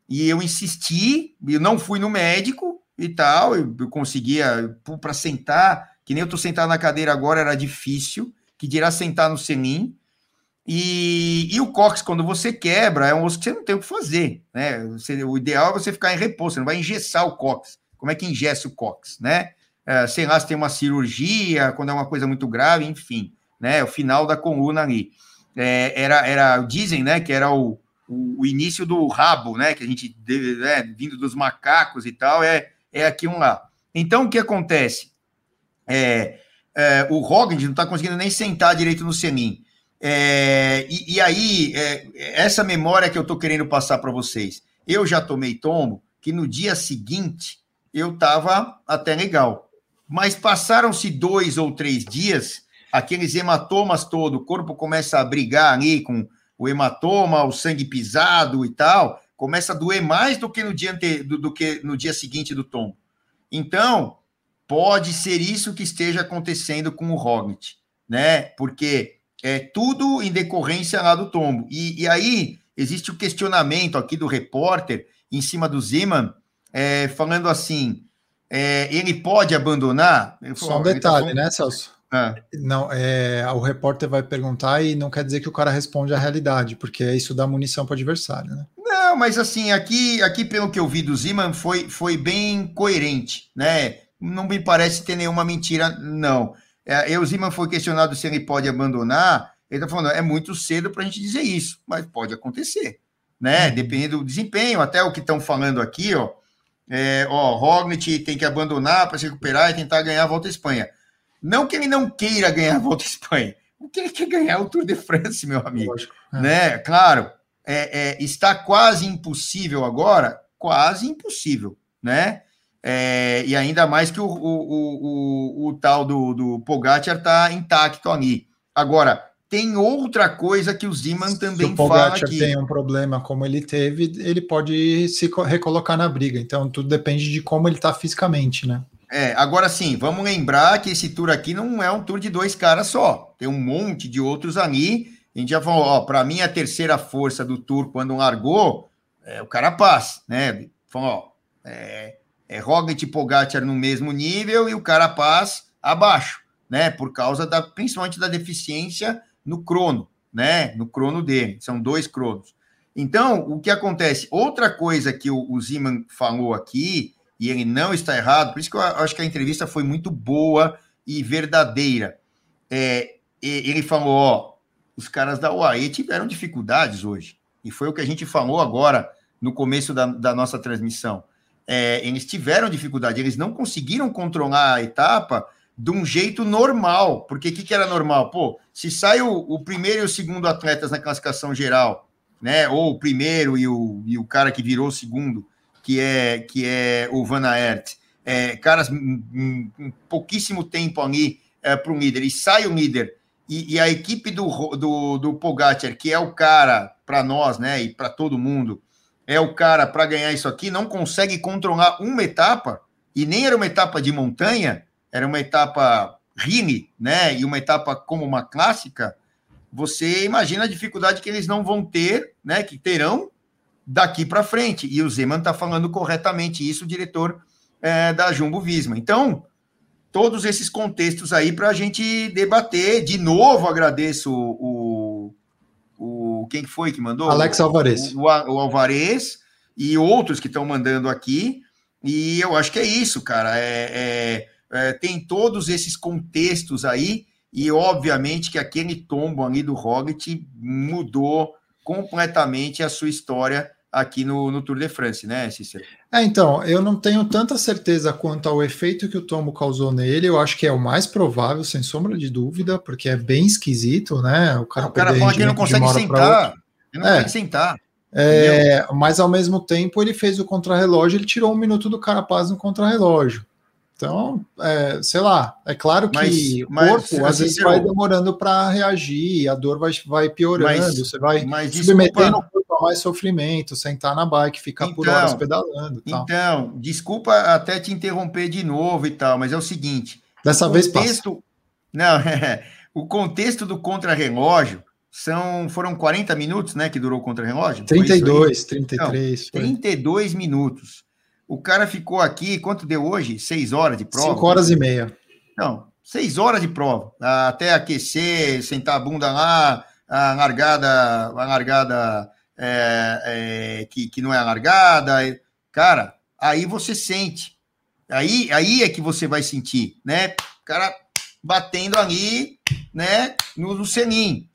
e eu insisti, eu não fui no médico e tal, eu, eu conseguia, para sentar, que nem eu estou sentado na cadeira agora, era difícil, que dirá sentar no selim, e, e, o cox, quando você quebra, é um osso que você não tem o que fazer, né? Você, o ideal é você ficar em repouso, você não vai engessar o cox. Como é que engessa o cox, né? É, sei lá se tem uma cirurgia, quando é uma coisa muito grave, enfim, né? O final da coluna ali é, era, era, dizem, né, que era o, o, o, início do rabo, né, que a gente, né, vindo dos macacos e tal, é, é aqui um lá. Então, o que acontece? É, é, o Roglic não está conseguindo nem sentar direito no selim. É, e, e, aí, é, essa memória que eu estou querendo passar para vocês. Eu já tomei tombo que no dia seguinte eu estava até legal. Mas passaram-se dois ou três dias aqueles hematomas todo, o corpo começa a brigar ali com o hematoma, o sangue pisado e tal, começa a doer mais do que no dia, ante... do, do que no dia seguinte do tombo. Então, pode ser isso que esteja acontecendo com o Roglic, né? Porque é tudo em decorrência lá do tombo. E, e aí existe o questionamento aqui do repórter em cima do Zeman, é, falando assim: é, ele pode abandonar? Só um tá detalhe, tá né, Celso? É. Não, é, o repórter vai perguntar e não quer dizer que o cara responde a realidade, porque isso dá munição para o adversário, né? Não, mas assim, aqui, aqui pelo que eu vi do Ziman, foi, foi bem coerente, né? Não me parece ter nenhuma mentira, não. É, o Ziman foi questionado se ele pode abandonar, ele está falando, é muito cedo para a gente dizer isso, mas pode acontecer, né? Uhum. Dependendo do desempenho, até o que estão falando aqui, ó. É, ó, Roglic tem que abandonar para se recuperar e tentar ganhar a volta à Espanha. Não que ele não queira ganhar a volta à Espanha, o que ele quer ganhar é o Tour de France, meu amigo. Lógico, é. Né? Claro, é, é, está quase impossível agora, quase impossível, né? É, e ainda mais que o, o, o, o tal do, do Pogacar está intacto ali. Agora, tem outra coisa que o Zeman também se o fala aqui. tem um problema como ele teve, ele pode se recolocar na briga. Então, tudo depende de como ele está fisicamente, né? É, agora sim, vamos lembrar que esse tour aqui não é um tour de dois caras só. Tem um monte de outros ali. A gente já falou, ó, para mim a terceira força do tour quando largou é o Carapaz, né? Falou, ó, é, é Roglic e Pogacar no mesmo nível e o Carapaz abaixo, né? Por causa da principalmente da deficiência no crono, né? No crono dele, são dois cronos. Então, o que acontece? Outra coisa que o, o falou aqui, e ele não está errado, por isso que eu acho que a entrevista foi muito boa e verdadeira. É, ele falou: ó, os caras da UAE tiveram dificuldades hoje, e foi o que a gente falou agora no começo da, da nossa transmissão. É, eles tiveram dificuldade, eles não conseguiram controlar a etapa de um jeito normal. Porque o que, que, era normal? Pô, se sai o, o, primeiro e o segundo atletas na classificação geral, né? Ou o primeiro e o, e o cara que virou o segundo, que é, que é o Van Aert, é, caras um, um pouquíssimo tempo ali é, para um líder, e sai o líder, e, e, a equipe do, do, do Pogacar, que é o cara para nós, né? E para todo mundo, é o cara para ganhar isso aqui, não consegue controlar uma etapa, e nem era uma etapa de montanha, era uma etapa Rini, né? E uma etapa como uma clássica, você imagina a dificuldade que eles não vão ter, né? Que terão daqui para frente. E o Zeman está falando corretamente isso, o diretor é, da Jumbo Visma. Então, todos esses contextos aí para a gente debater. De novo, agradeço o, o, o quem foi que mandou? Alex Alvarez. O, o, o Alvarez e outros que estão mandando aqui. E eu acho que é isso, cara. é, é é, tem todos esses contextos aí, e obviamente que aquele tombo ali do Roglic mudou completamente a sua história aqui no, no Tour de France, né, Cícero? É, então, eu não tenho tanta certeza quanto ao efeito que o tombo causou nele, eu acho que é o mais provável, sem sombra de dúvida, porque é bem esquisito, né? O cara, o cara fala que ele não consegue sentar, ele não é. consegue sentar. É, mas ao mesmo tempo ele fez o contrarrelógio, ele tirou um minuto do Carapaz no contrarrelógio. Então, é, sei lá, é claro que mas, o corpo mas, às vezes vai demorando para reagir, a dor vai, vai piorando, mas, você vai mas submetendo o corpo a mais sofrimento, sentar na bike, ficar então, por horas pedalando. Tal. Então, desculpa até te interromper de novo e tal, mas é o seguinte. Dessa vez contexto, passa. Não, é, [LAUGHS] o contexto do contrarrelógio são, foram 40 minutos, né, que durou o contrarrelógio? 32, 33. Não, 32 minutos. O cara ficou aqui, quanto deu hoje? Seis horas de prova? Cinco horas e meia. Não, seis horas de prova. Até aquecer, sentar a bunda lá, a largada, a largada é, é, que, que não é a largada. Cara, aí você sente. Aí, aí é que você vai sentir, né? O cara batendo ali, né, no, no selim.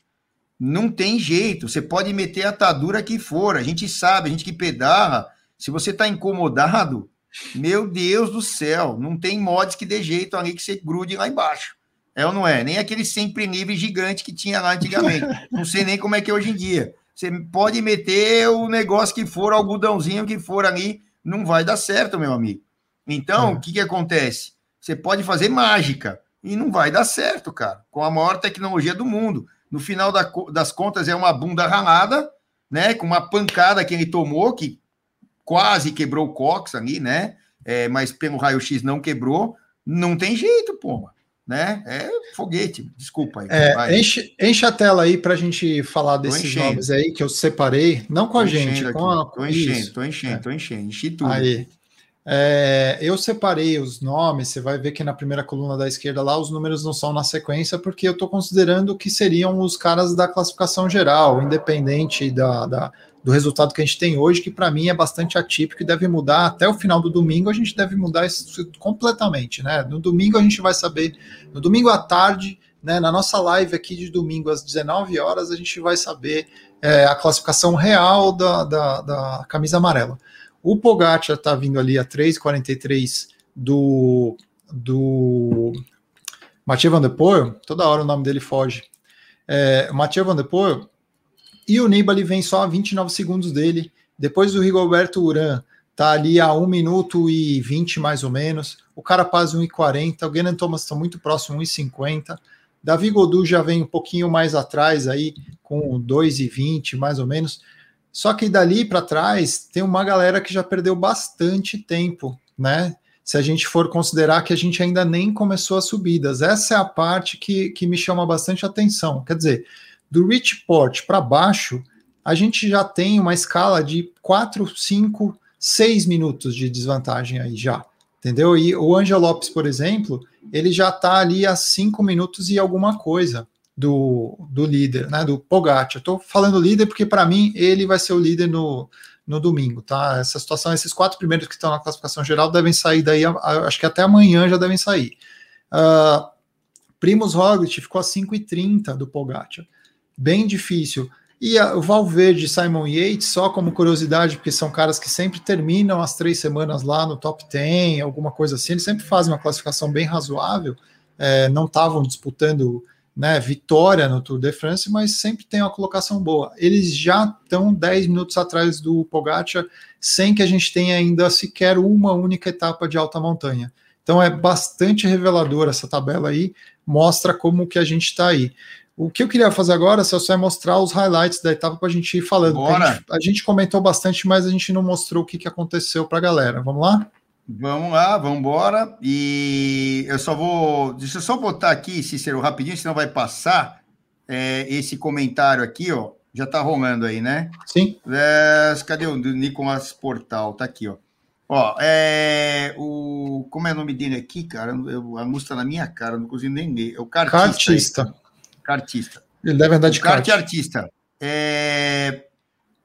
Não tem jeito. Você pode meter a atadura que for. A gente sabe, a gente que pedala, se você está incomodado, meu Deus do céu, não tem mods que dê jeito ali que você grude lá embaixo. É ou não é? Nem aquele sempre nível gigante que tinha lá antigamente. [LAUGHS] Não sei nem como é que é hoje em dia. Você pode meter o negócio que for, o algodãozinho que for ali, não vai dar certo, meu amigo. Então, é. o que, que acontece? Você pode fazer mágica e não vai dar certo, cara, com a maior tecnologia do mundo. No final da, das contas, é uma bunda ralada, né? Com uma pancada que ele tomou, que quase quebrou o Cox ali, né? É, mas pelo raio-x não quebrou. Não tem jeito, pô. Né? É foguete, desculpa aí. É, enche, enche a tela aí para a gente falar desses nomes aí que eu separei, não com tô a gente, com a. Tô enchendo, tô enchendo, é. tô enchendo, enchi tudo. Aí. É, eu separei os nomes, você vai ver que na primeira coluna da esquerda lá os números não são na sequência, porque eu estou considerando que seriam os caras da classificação geral, independente da, da do resultado que a gente tem hoje, que para mim é bastante atípico e deve mudar até o final do domingo. A gente deve mudar isso completamente, né? No domingo a gente vai saber, no domingo à tarde, Né? Na nossa live aqui de domingo às 19 horas, a gente vai saber é, a classificação real da, da, da camisa amarela. O Pogacar está vindo ali a 3,43 do, do Mathieu Van Der Poel, toda hora o nome dele foge. É, Mathieu Van Der Poel e o Nibali vem só a 29 segundos dele. Depois do Rigoberto Uran tá ali a 1 minuto e 20 mais ou menos. O Carapaz 1,40. O Genan Thomas está muito próximo, 1,50. Davi Godu já vem um pouquinho mais atrás aí, com 2,20 mais ou menos. Só que dali para trás tem uma galera que já perdeu bastante tempo, né? Se a gente for considerar que a gente ainda nem começou as subidas. Essa é a parte que, que me chama bastante atenção. Quer dizer, do Richport para baixo, a gente já tem uma escala de 4, 5, 6 minutos de desvantagem aí já. Entendeu? E o Angel Lopes, por exemplo, ele já está ali a 5 minutos e alguma coisa do, do líder, né? Do Pogacar. Eu estou falando líder porque, para mim, ele vai ser o líder no, no domingo, tá? Essa situação, esses quatro primeiros que estão na classificação geral devem sair daí, acho que até amanhã já devem sair. Uh, Primos Roglic ficou a 5,30 do Pogacar bem difícil. E a, o Valverde Simon Yates, só como curiosidade, porque são caras que sempre terminam as três semanas lá no top 10, alguma coisa assim, eles sempre fazem uma classificação bem razoável, é, não estavam disputando né, vitória no Tour de France, mas sempre tem uma colocação boa. Eles já estão 10 minutos atrás do Pogacar, sem que a gente tenha ainda sequer uma única etapa de alta montanha. Então é bastante revelador essa tabela aí, mostra como que a gente está aí. O que eu queria fazer agora, Celso, é mostrar os highlights da etapa para a gente ir falando. A gente, a gente, comentou bastante, mas a gente não mostrou o que, que aconteceu para a galera. Vamos lá? Vamos lá, vamos embora. E eu só vou. Deixa eu só botar aqui, Cícero, rapidinho, senão vai passar é, esse comentário aqui, ó. Já está rolando aí, né? Sim. É, cadê o do Nicolas Portal? Tá aqui, ó. Ó, é, o, como é o nome dele aqui, cara? Eu, a música tá na minha cara, não consigo nem ler. É o Cartista. Cartista artista. Ele deve andar de kart. kart artista. É...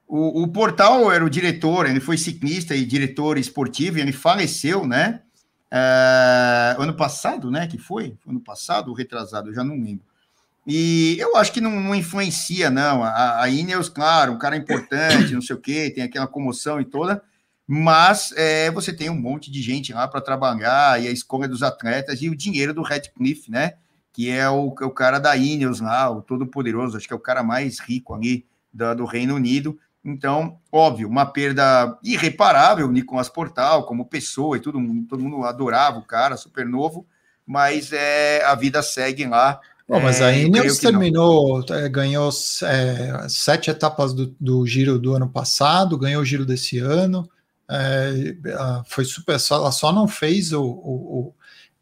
O, o, Portal era o diretor, ele foi ciclista e diretor esportivo, e ele faleceu, né? É... ano passado, né? Que foi? Ano passado ou retrasado, eu já não lembro. E eu acho que não, não influencia, não. A, a Ineos, claro, um cara importante, não sei o quê, tem aquela comoção e toda, mas é, você tem um monte de gente lá para trabalhar, e a escolha dos atletas e o dinheiro do Redcliffe, né? Que é o, o cara da Ineos lá, o todo-poderoso, acho que é o cara mais rico ali do, do Reino Unido. Então, óbvio, uma perda irreparável, Nicolas Portal, como pessoa e tudo, todo mundo adorava o cara, super novo, mas é, a vida segue lá. Bom, mas a é, Ineos terminou, é, ganhou é, sete etapas do, do, giro do ano passado, ganhou o giro desse ano, é, foi super, só, ela só não fez o, o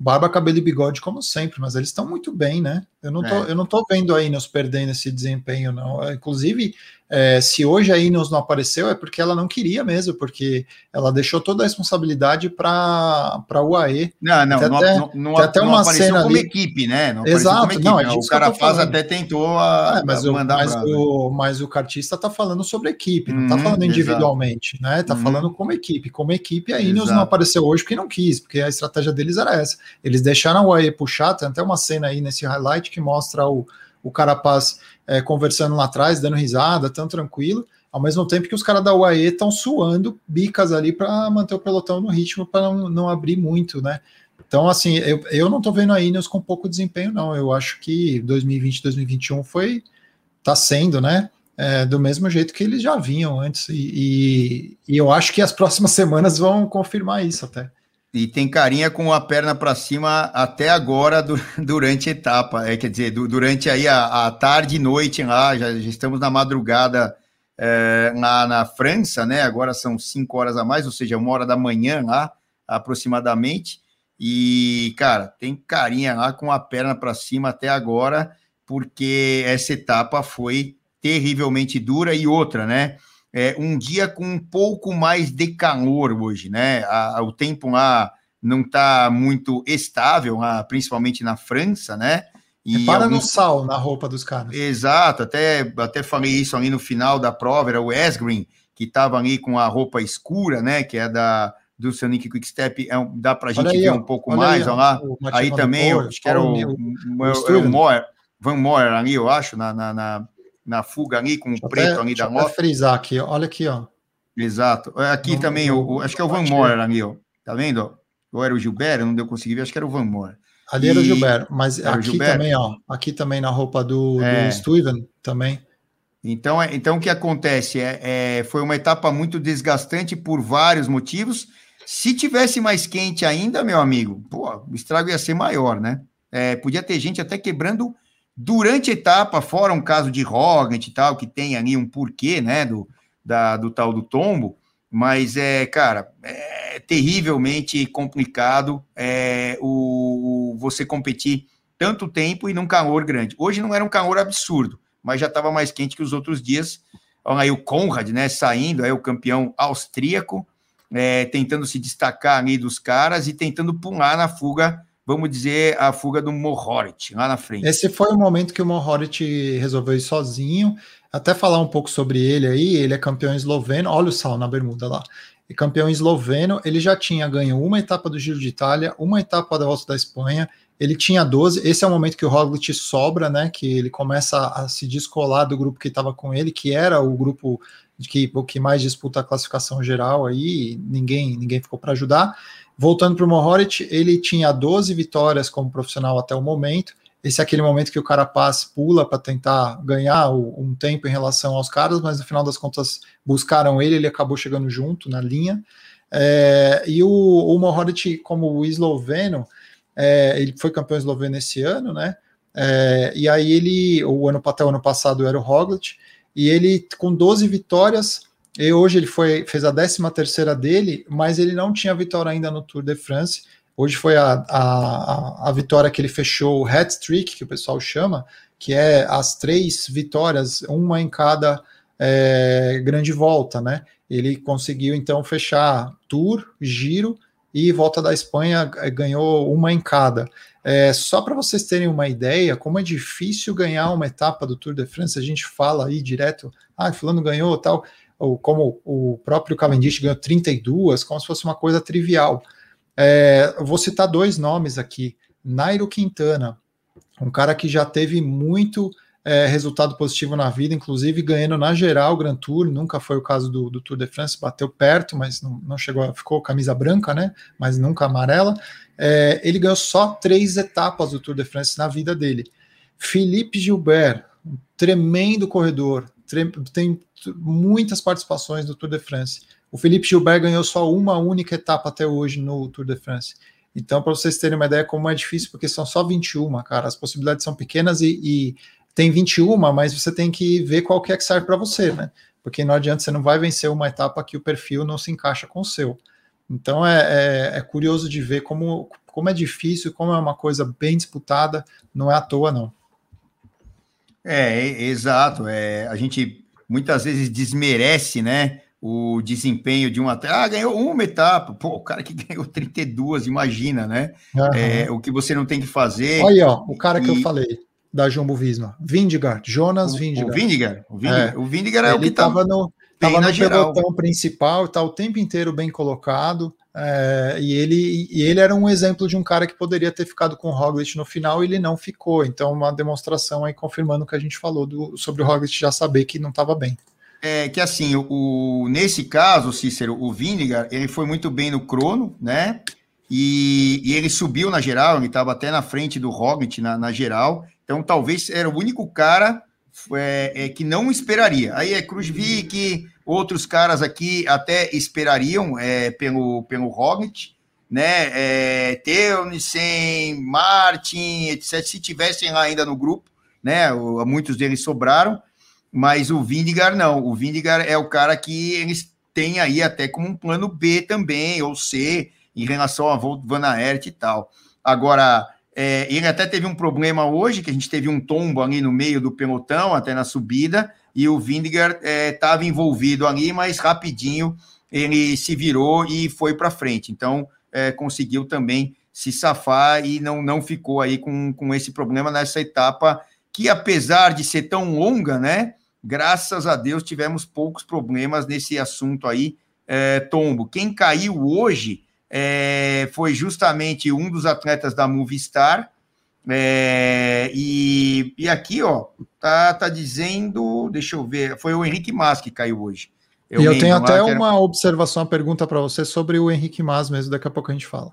barba, cabelo e bigode, como sempre, mas eles estão muito bem, né? Eu não, tô, é. eu não tô vendo a Ineos perdendo esse desempenho, não. É, inclusive, é, se hoje a Ineos não apareceu, é porque ela não queria mesmo, porque ela deixou toda a responsabilidade para a UAE. Não, não, tem até, não, não, até não uma cena como ali... equipe, né? Não Exato, equipe, não, é o cara faz até tentou a, é, mas, a mandar mas, o, mas o cartista está falando sobre equipe, não está uhum, falando individualmente, exato. né? Está uhum. falando como equipe. Como equipe, a Ineos exato. não apareceu hoje porque não quis, porque a estratégia deles era essa. Eles deixaram a UAE puxar, tem até uma cena aí nesse highlight que mostra o, o Carapaz é, conversando lá atrás, dando risada, tão tranquilo ao mesmo tempo que os caras da UAE estão suando bicas ali para manter o pelotão no ritmo, para não, não abrir muito, né? Então, assim, eu, eu não estou vendo a Ineos com pouco desempenho, não. Eu acho que 2020, 2021 foi, tá sendo, né? É, do mesmo jeito que eles já vinham antes. E, e, e, eu acho que as próximas [LAUGHS] semanas vão confirmar isso até. E tem carinha com a perna para cima até agora, [LAUGHS] durante a etapa. É, quer dizer, durante aí a, a tarde e noite lá, já, já estamos na madrugada é, na, na França, né? Agora são cinco horas a mais, ou seja, uma hora da manhã lá, aproximadamente. E, cara, tem carinha lá com a perna para cima até agora, porque essa etapa foi terrivelmente dura e outra, né? É, um dia com um pouco mais de calor hoje, né? A, a, o tempo lá não está muito estável, lá, principalmente na França, né? E Para alguns... no sal na roupa dos caras. Exato, até, até falei isso ali no final da prova, era o Esgreen, que estava ali com a roupa escura, né? Que é da do Sonic Quickstep, é, dá para a gente aí, ver um pouco mais, olha lá. Aí também, eu, acho que era o, o, o, o Moore. Van Moer ali, eu acho, na, na, na, na fuga ali, com o preto ali da moto. frisar aqui, olha aqui, ó. Exato. É, aqui não, também, não, o, acho que é o Van Moer ali, ó. Tá vendo? Ou era o Gilberto, não deu conseguir ver, acho que era o Van Moer. Ali era o Gilberto, mas aqui Gilberto. também, ó. Aqui também na roupa do, é. do Steven também. Então, é, então o que acontece? É, é, foi uma etapa muito desgastante por vários motivos. Se tivesse mais quente ainda, meu amigo, pô, o estrago ia ser maior, né? É, podia ter gente até quebrando durante a etapa, fora um caso de Rogat e tal, que tem ali um porquê, né, do, da, do tal do tombo, mas é, cara, é terrivelmente complicado é, o, você competir tanto tempo e num calor grande. Hoje não era um calor absurdo, mas já estava mais quente que os outros dias. Olha aí o Conrad, né, saindo, aí o campeão austríaco, é, tentando se destacar ali dos caras e tentando pular na fuga, vamos dizer, a fuga do Mohoric, lá na frente. Esse foi o momento que o Mohoric resolveu ir sozinho, até falar um pouco sobre ele aí, ele é campeão esloveno, olha o sal na bermuda lá, e campeão esloveno, ele já tinha ganho uma etapa do Giro de Itália, uma etapa da Volta da Espanha, ele tinha 12, esse é o momento que o Roglic sobra, né, que ele começa a se descolar do grupo que estava com ele, que era o grupo que, que mais disputa a classificação geral aí, ninguém, ninguém ficou para ajudar. Voltando para o Mohoric, ele tinha 12 vitórias como profissional até o momento. Esse é aquele momento que o Carapaz pula para tentar ganhar um tempo em relação aos caras, mas no final das contas buscaram ele, ele acabou chegando junto na linha. É, e o, o Mohoric, como o esloveno, é, ele foi campeão esloveno esse ano, né? É, e aí ele, o ano até o ano passado era o Roglic, e ele com 12 vitórias, e hoje ele foi, fez a 13 terceira dele, mas ele não tinha vitória ainda no Tour de France. Hoje foi a, a, a vitória que ele fechou o hat trick, que o pessoal chama, que é as três vitórias, uma em cada é, grande volta, né? Ele conseguiu então fechar Tour, Giro e Volta da Espanha é, ganhou uma em cada. É, só para vocês terem uma ideia, como é difícil ganhar uma etapa do Tour de France, a gente fala aí direto, ah, fulano ganhou tal, ou como o próprio Cavendish ganhou 32, como se fosse uma coisa trivial. É, vou citar dois nomes aqui, Nairo Quintana, um cara que já teve muito é, resultado positivo na vida, inclusive ganhando na geral o Grand Tour, nunca foi o caso do, do Tour de France, bateu perto, mas não, não, chegou, ficou camisa branca, né? Mas nunca amarela. É, ele ganhou só três etapas do Tour de France na vida dele. Felipe Gilbert, um tremendo corredor, tem muitas participações no Tour de France. O Felipe Gilbert ganhou só uma única etapa até hoje no Tour de France. Então, para vocês terem uma ideia como é difícil, porque são só 21, cara, as possibilidades são pequenas e, e tem 21, mas você tem que ver qual que é que serve para você, né? Porque não adianta, você não vai vencer uma etapa que o perfil não se encaixa com o seu. Então é, é, é curioso de ver como, como é difícil, como é uma coisa bem disputada, não é à toa, não. É, é exato. É, a gente muitas vezes desmerece, né? O desempenho de um atleta. Ah, ganhou uma etapa. Pô, o cara que [LAUGHS] ganhou 32, imagina, né? Uhum. É, o que você não tem que fazer. Olha, ó, o cara e... que eu falei da Jumbo Visma. Vindigar, Jonas Vindigar. O Vindigar, o Vindigar, é, o Vindigar é ele o que estava no, tava no pelotão principal, está o tempo inteiro bem colocado. É, e, ele, e ele era um exemplo de um cara que poderia ter ficado com o Roglic no final e ele não ficou. Então, uma demonstração aí confirmando o que a gente falou do, sobre o Roglic já saber que não estava bem. É que assim, o, nesse caso, Cícero, o Vindigar, ele foi muito bem no crono, né? E, e ele subiu na geral, ele estava até na frente do Roglic na, na geral. Então, talvez era o único cara é, é, que não esperaria. Aí é Cruzvik, outros caras aqui até esperariam é, pelo, pelo Roglic, né? É, Teunissen, Martin, etc. Se tivessem lá ainda no grupo, né? Muitos deles sobraram, mas o Vindigar não. O Vindigar é o cara que eles têm aí até como um plano B também, ou C, em relação a Van Aert e tal. Agora, é, ele até teve um problema hoje, que a gente teve um tombo ali no meio do pelotão, até na subida, e o Vindiger estava é, envolvido ali, mas rapidinho ele se virou e foi para frente. Então, é, conseguiu também se safar e não, não ficou aí com, com esse problema nessa etapa, que apesar de ser tão longa, né? Graças a Deus tivemos poucos problemas nesse assunto aí, é, tombo. Quem caiu hoje é, foi justamente um dos atletas da Movistar, é, e, E aqui, ó, tá, tá dizendo, deixa eu ver, foi o Henrique Mas que caiu hoje. Eu e eu tenho até uma observação, uma pergunta para você sobre o Henrique Mas mesmo, daqui a pouco a gente fala.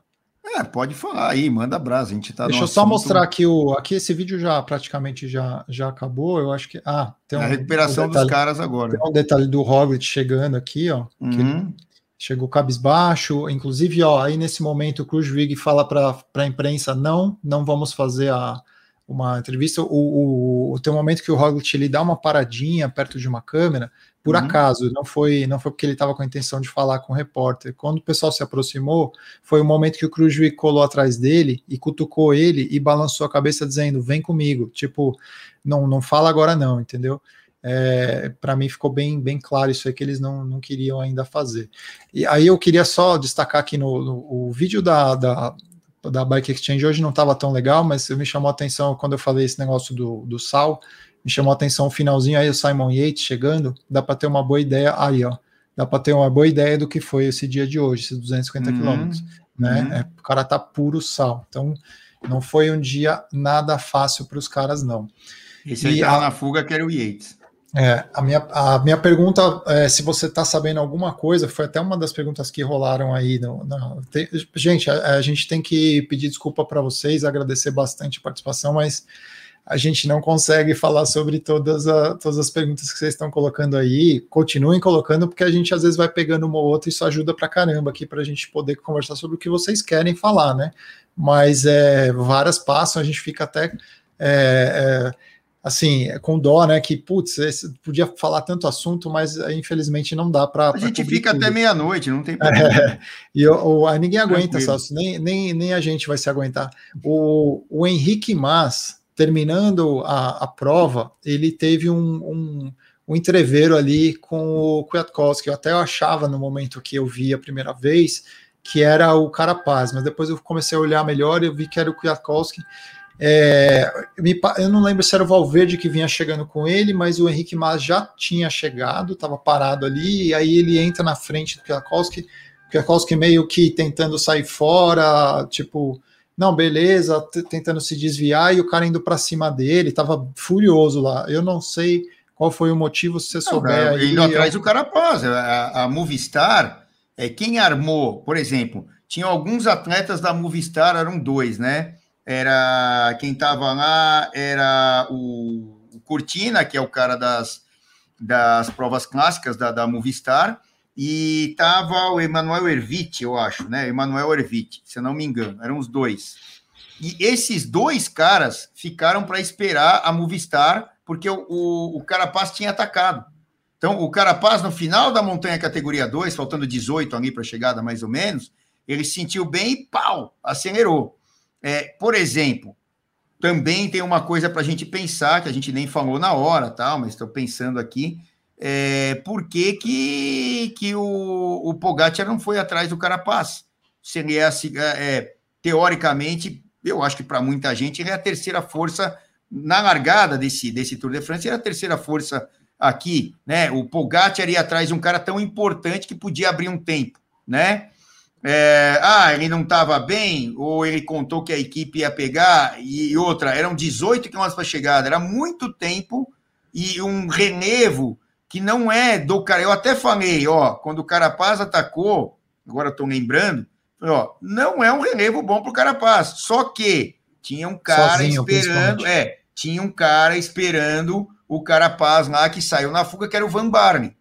É, pode falar aí, manda brasa, a gente tá Deixa eu só mostrar aqui o aqui esse vídeo já praticamente já já acabou, eu acho que ah, tem um, a recuperação um detalhe, dos caras agora. Tem um detalhe do Hobbit chegando aqui, ó, uhum. Chegou cabisbaixo, inclusive, ó, aí nesse momento o Cruzwig fala para a imprensa não, não vamos fazer a uma entrevista, o, o, o tem um momento que o Roglic ele dá uma paradinha perto de uma câmera, por uhum. acaso, não foi não foi porque ele estava com a intenção de falar com o repórter. Quando o pessoal se aproximou, foi o momento que o Cruzwig colou atrás dele e cutucou ele e balançou a cabeça dizendo: "Vem comigo". Tipo, não não fala agora não, entendeu? É, para mim ficou bem, bem claro isso aí que eles não, não queriam ainda fazer. E aí eu queria só destacar aqui no, no o vídeo da, da, da Bike Exchange hoje não estava tão legal, mas me chamou a atenção quando eu falei esse negócio do, do sal, me chamou a atenção o finalzinho aí, o Simon Yates chegando, dá para ter uma boa ideia aí, ó. Dá para ter uma boa ideia do que foi esse dia de hoje, esses 250 uhum, quilômetros, né? Uhum. É, o cara tá puro sal. Então, não foi um dia nada fácil para os caras, não. Esse aí tava a... na fuga que era o Yates. É, a minha, a minha pergunta é se você está sabendo alguma coisa, foi até uma das perguntas que rolaram aí. No, no tem, gente, a, a, gente tem que pedir desculpa para vocês, agradecer bastante a participação, mas a gente não consegue falar sobre todas, a, todas as perguntas que vocês estão colocando aí. Continuem colocando, porque a gente às vezes vai pegando uma ou outra e isso ajuda para caramba aqui para a gente poder conversar sobre o que vocês querem falar, né? Mas é, várias passam, a gente fica até. É, é, assim, com dó, né? Que, putz, podia falar tanto assunto, mas eh, infelizmente não dá para. A gente fica tudo. até meia-noite, não tem problema. É, [LAUGHS] e o, o, ninguém aguenta, só, nem, nem, nem a gente vai se aguentar. O, o Henrique Mas, terminando a, a prova, ele teve um, um, um entreveiro ali com o Kwiatkowski. Eu até achava no momento que eu vi a primeira vez que era o Carapaz, mas depois eu comecei a olhar melhor e eu vi que era o Kwiatkowski. É, eu não lembro se era o Valverde que vinha chegando com ele, mas o Henrique Mas já tinha chegado, estava parado ali, e aí ele entra na frente do Kwiatkowski, Kwiatkowski meio que tentando sair fora, tipo, não, beleza, tentando se desviar, e o cara indo para cima dele, estava furioso lá. Eu não sei qual foi o motivo, se você souber. Não, aí, indo atrás do Carapaz, a, a Movistar, é, quem armou, por exemplo, tinha alguns atletas da Movistar, eram dois, né? Era quem estava lá era o, Cortina, que é o cara das, das provas clássicas da, da Movistar, e estava o Emanuel Ervite, eu acho, né? Emanuel Ervite, se eu não me engano, eram os dois. E esses dois caras ficaram para esperar a Movistar, porque o, o, o Carapaz tinha atacado. Então, o Carapaz, no final da montanha categoria 2, faltando 18 ali para a chegada, mais ou menos, ele sentiu bem e pau, acelerou. É, por exemplo, também tem uma coisa para a gente pensar, que a gente nem falou na hora, tal, mas estou pensando aqui, é, por que, que, que o, o Pogacar não foi atrás do Carapaz? Se ele é, é teoricamente, eu acho que para muita gente, ele é a terceira força na largada desse, desse Tour de France, ele é a terceira força aqui, né? O Pogacar ia atrás de um cara tão importante que podia abrir um tempo, né? É, ah, ele não estava bem, ou ele contou que a equipe ia pegar, e outra, eram 18 quilômetros para chegada, era muito tempo e um relevo que não é do cara. Eu até falei, ó, quando o Carapaz atacou, agora estou lembrando, ó, não é um relevo bom para o Carapaz, só que tinha um cara Sozinho, esperando, é, tinha um cara esperando o Carapaz lá que saiu na fuga, que era o Van Barney.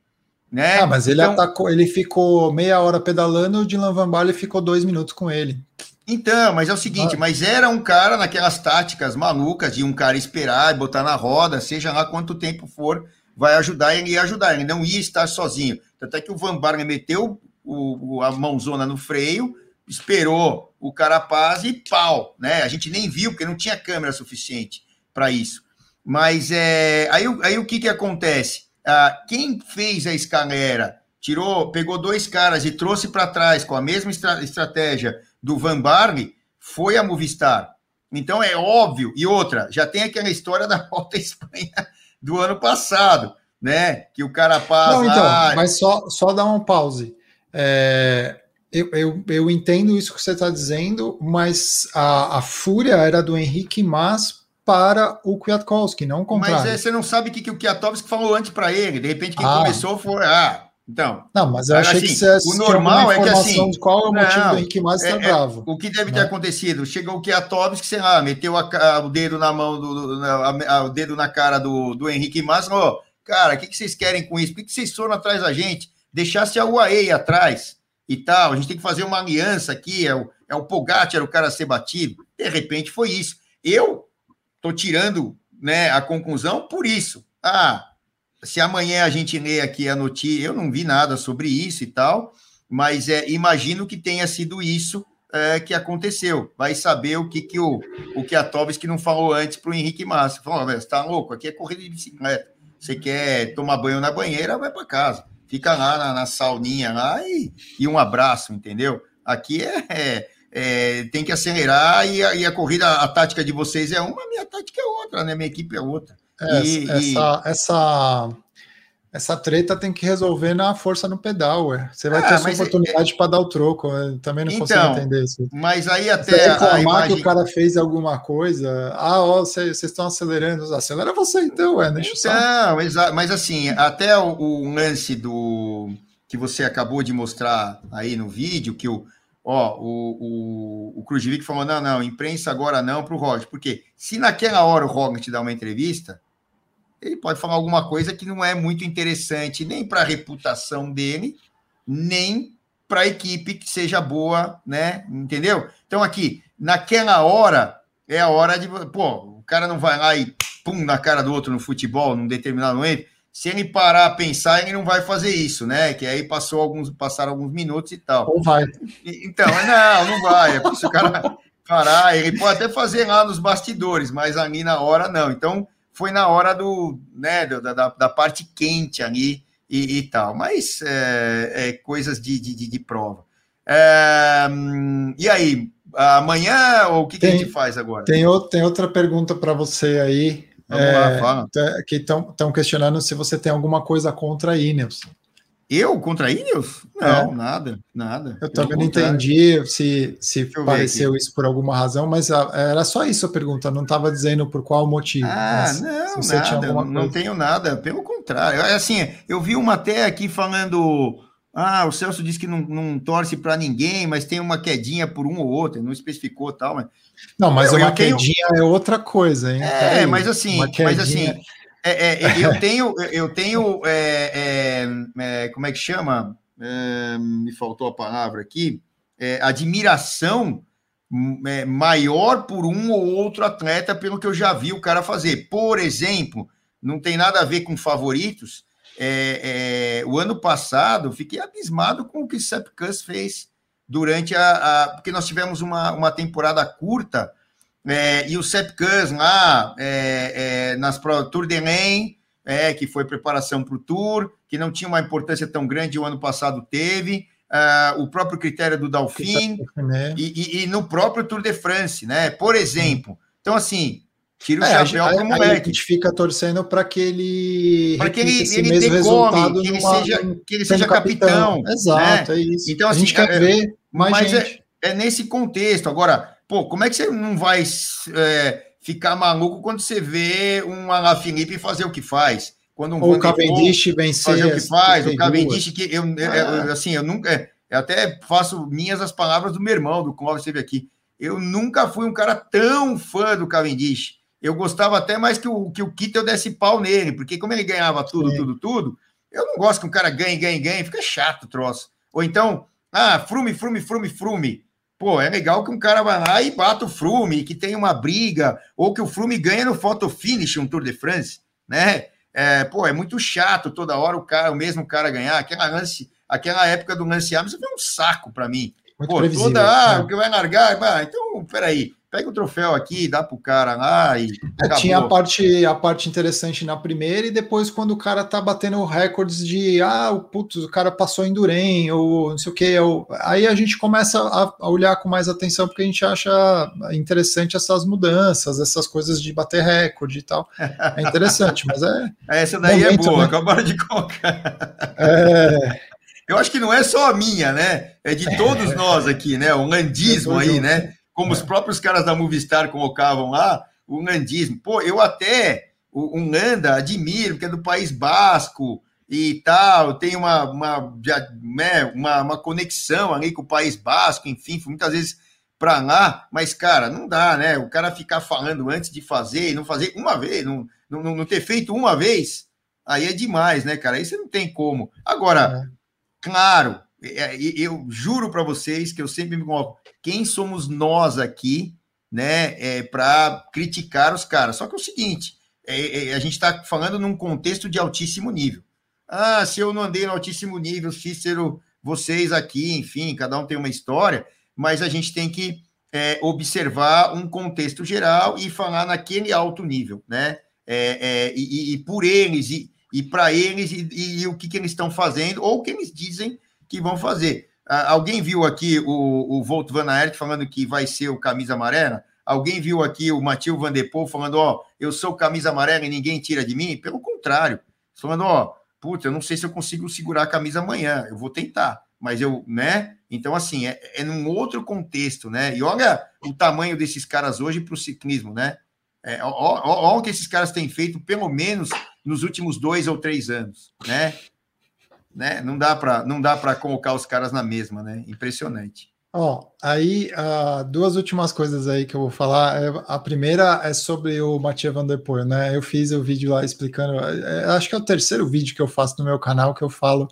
Né? Ah, mas ele então, atacou, ele ficou meia hora pedalando, o Dylan Van Baarle ficou dois minutos com ele. Então, mas é o seguinte, ah. mas era um cara naquelas táticas malucas de um cara esperar e botar na roda, seja lá quanto tempo for, vai ajudar, ele ia ajudar, ele não ia estar sozinho. Tanto é que o Van Baarle meteu o, a mãozona no freio, esperou o Carapaz e pau, né? A gente nem viu, porque não tinha câmera suficiente para isso. Mas é, aí, aí o que, que acontece? Ah, quem fez a escalera, tirou, pegou dois caras e trouxe para trás com a mesma estra estratégia do Van Barney, foi a Movistar. Então é óbvio. E outra, já tem aquela história da [LAUGHS] Volta à Espanha do ano passado, né? Que o cara passa. Não, então, lá... mas só, só dar um pause. É, eu, eu, eu entendo isso que você está dizendo, mas a, a fúria era do Henrique Mas para o Kwiatkowski, não contrário. Mas é, você não sabe o que, que o Kwiatkowski falou antes para ele. De repente, quem ah. começou foi. Ah, então. Não, mas eu achei assim, que você o normal é que assim. Qual é o motivo não, do Henrique mais é, é, bravo? o que deve ter né? acontecido? Chegou o Kwiatkowski, sei lá, meteu a, a, o dedo na mão do, a, o dedo na cara do, do Henrique Mas, ó, cara, o que, que vocês querem com isso? Por que, que vocês foram atrás da gente? Deixasse a UAE atrás e tal. A gente tem que fazer uma aliança aqui. É o, é o Pogacar o cara a ser batido. De repente foi isso. Eu tô tirando né, a conclusão por isso. Ah, se amanhã a gente lê aqui a notícia, eu não vi nada sobre isso e tal, mas é, imagino que tenha sido isso é, que aconteceu. Vai saber o que, que o, o que a Tobis que não falou antes para o Henrique Massa. Falou, você está louco? Aqui é corrida de bicicleta. Você quer tomar banho na banheira, vai para casa. Fica lá na, na sauninha lá e, e, um abraço, entendeu? Aqui é, é, é tem que acelerar e a, e a, corrida, a tática de vocês é uma, a minha tática é outra, né? Minha equipe é outra. É, e, essa, e... essa, essa treta tem que resolver na força no pedal, ué. Você vai ah, ter essa é- oportunidade é... para dar o troco. Eu também não então, consigo entender isso. Mas aí até. Você reclamar imagem... que o cara fez alguma coisa. Ah, ó, vocês estão acelerando. Acelera você então, ué. Deixa então, exato. Mas assim, até o, o lance do que você acabou de mostrar aí no vídeo, que o ó, o, o, o Krujovic falou, não, não, imprensa agora não para o Roger, porque se naquela hora o Roger te dá uma entrevista, ele pode falar alguma coisa que não é muito interessante nem para a reputação dele, nem para a equipe que seja boa, né? Entendeu? Então, aqui, naquela hora, é a hora de. Pô, o cara não vai lá e pum na cara do outro no futebol, num determinado momento. Se ele parar a pensar, ele não vai fazer isso, né? Que aí passou alguns, passaram alguns minutos e tal. Ou vai. Então, não, não vai. É se o cara parar, ele pode até fazer lá nos bastidores, mas ali na hora não. Então, foi na hora do, né, da, da, da parte quente ali e, e tal. Mas é, é coisas de, de, de prova. É, e aí, amanhã ou o que, tem, que a gente faz agora? Tem, tem outra pergunta para você aí. Vamos é, lá, fala. Tá, que estão questionando se você tem alguma coisa contra a Ineos. Eu contra Ineos? Não, é. nada, nada. Eu também não entendi se, se pareceu isso por alguma razão, mas era só isso a pergunta, não estava dizendo por qual motivo. Ah, não, nada, não tenho nada, pelo contrário. É assim, eu vi uma até aqui falando. Ah, o Celso disse que não, não torce para ninguém, mas tem uma quedinha por um ou outro, não especificou tal, mas. Não, mas eu, uma eu quedinha tenho... é outra coisa, hein? É, mas assim, mas assim, é, é, eu [LAUGHS] tenho, eu tenho, é, é, é como é que chama? me faltou a palavra aqui. admiração maior por um ou outro atleta pelo que eu já vi o cara fazer. Por exemplo, não tem nada a ver com favoritos. O ano passado, fiquei abismado com o que o Sepp Kuss fez durante a, a, porque nós tivemos uma, uma temporada curta é, e o Sepp Kuss lá, é, é, nas Tour de Maine, é, que foi preparação para o Tour, que não tinha uma importância tão grande, o ano passado teve, uh, o próprio critério do Dauphine, né? e, e, e, no próprio Tour de France, né? Por exemplo. Então, assim, tira o é, chapéu para o moleque. A gente fica torcendo para que ele para que ele, ele decome, que ele numa, seja, que ele seja capitão. capitão. Exato, né? é isso. Então, assim, a gente quer é, ver mais mas é, gente. É, é nesse contexto. Agora, Pô, como é que você não vai é, ficar maluco quando você vê um Alaphilippe fazer o que faz? Quando um o Cavendish vencer fazer o que faz, o Cavendish que eu, ah. assim, eu nunca, eu até faço minhas as palavras do meu irmão, do Clóvis esteve aqui. Eu nunca fui um cara tão fã do Cavendish. Eu gostava até mais que o que o Kittel desse pau nele, porque como ele ganhava tudo, Sim. tudo, tudo, eu não gosto que um cara ganhe, ganhe, ganhe, fica chato o troço. Ou então, ah, frume, frume, frume, frume. Pô, é legal que um cara vai lá e bata o Flume, que tem uma briga, ou que o Flume ganha no photo finish um Tour de France, né? É, pô, é muito chato toda hora o cara, o mesmo cara ganhar. Aquela lance, aquela época do Lance Armstrong foi um saco para mim. Muito pô, toda, ah, né? o que vai largar, ah, então, peraí, pega o troféu aqui, dá pro cara lá e. É, tinha a parte, a parte interessante na primeira, e depois, quando o cara tá batendo recordes de ah, o putz, o cara passou em ou não sei o que, ou... aí a gente começa a, a, olhar com mais atenção, porque a gente acha interessante essas mudanças, essas coisas de bater recorde e tal. É interessante, mas é. [LAUGHS] Essa daí é momento, é boa, né? acabaram de colocar. É. Eu acho que não é só a minha, né? É de todos é. nós aqui, né? O landismo aí, né? Como é. os próprios caras da Movistar colocavam lá, o landismo. Pô, eu até o, o Landa admiro, que é do País Basco e tal, tem uma, uma, né, uma, uma conexão ali com o País Basco, enfim, muitas vezes para lá, mas, cara, não dá, né? O cara ficar falando antes de fazer e não fazer uma vez, não, não, não ter feito uma vez, aí é demais, né, cara? Aí você não tem como. Agora, é. claro, eu juro para vocês que eu sempre me coloco, quem somos nós aqui, né, é, para criticar os caras? Só que é o seguinte, é, é, a gente está falando num contexto de altíssimo nível. Ah, se eu não andei no altíssimo nível, Cícero, vocês aqui, enfim, cada um tem uma história, mas a gente tem que é, observar um contexto geral e falar naquele alto nível, né? É, é, e, e, por eles, e, e para eles, e, e, o que, que eles estão fazendo, ou o que eles dizem que vão fazer. Ah, alguém viu aqui o, o Volt Van Aert falando que vai ser o camisa amarela? Alguém viu aqui o Matheus Van Der Poel falando, ó, eu sou camisa amarela e ninguém tira de mim? Pelo contrário, falando, ó, puta, eu não sei se eu consigo segurar a camisa amanhã, eu vou tentar, mas eu, né? Então, assim, é, é num outro contexto, né? E olha o tamanho desses caras hoje para o ciclismo, né? É, olha o que esses caras têm feito, pelo menos nos últimos dois ou três anos, né? Né? Não dá para não dá para colocar os caras na mesma, né? Impressionante. Ó, aí uh, duas últimas coisas aí que eu vou falar. É, a primeira é sobre o Mathieu Van né? Eu fiz o vídeo lá explicando. É, acho que é o terceiro vídeo que eu faço no meu canal que eu falo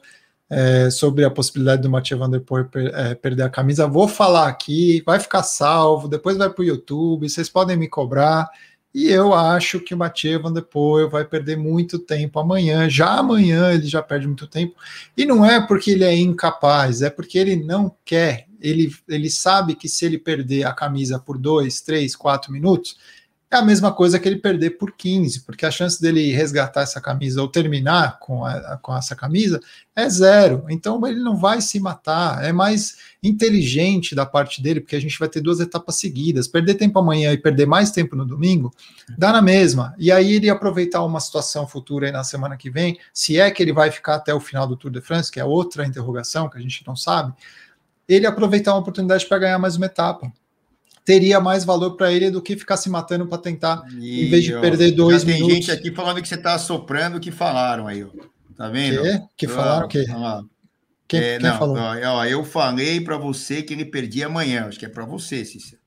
é, sobre a possibilidade do Mathieu Van per, é, perder a camisa. Vou falar aqui, vai ficar salvo, depois vai para o YouTube, vocês podem me cobrar. E eu acho que o Mathieu Van Der Poel vai perder muito tempo amanhã. Já amanhã ele já perde muito tempo. E não é porque ele é incapaz, é porque ele não quer ele, ele sabe que se ele perder a camisa por 2, 3, 4 minutos, é a mesma coisa que ele perder por 15, porque a chance dele resgatar essa camisa ou terminar com, a, com essa camisa é zero. Então ele não vai se matar. É mais inteligente da parte dele, porque a gente vai ter duas etapas seguidas. Perder tempo amanhã e perder mais tempo no domingo dá na mesma. E aí ele aproveitar uma situação futura aí na semana que vem, se é que ele vai ficar até o final do Tour de France, que é outra interrogação que a gente não sabe ele aproveitar uma oportunidade para ganhar mais uma etapa. Teria mais valor para ele do que ficar se matando para tentar, e, em vez de perder dois tem minutos. Tem gente aqui falando que você está soprando que falaram aí, ó. Tá vendo? Que, que falaram o quê? Quem, é, quem não, falou? Ó, eu falei para você que ele perdia amanhã. Acho que é para você, Cícero.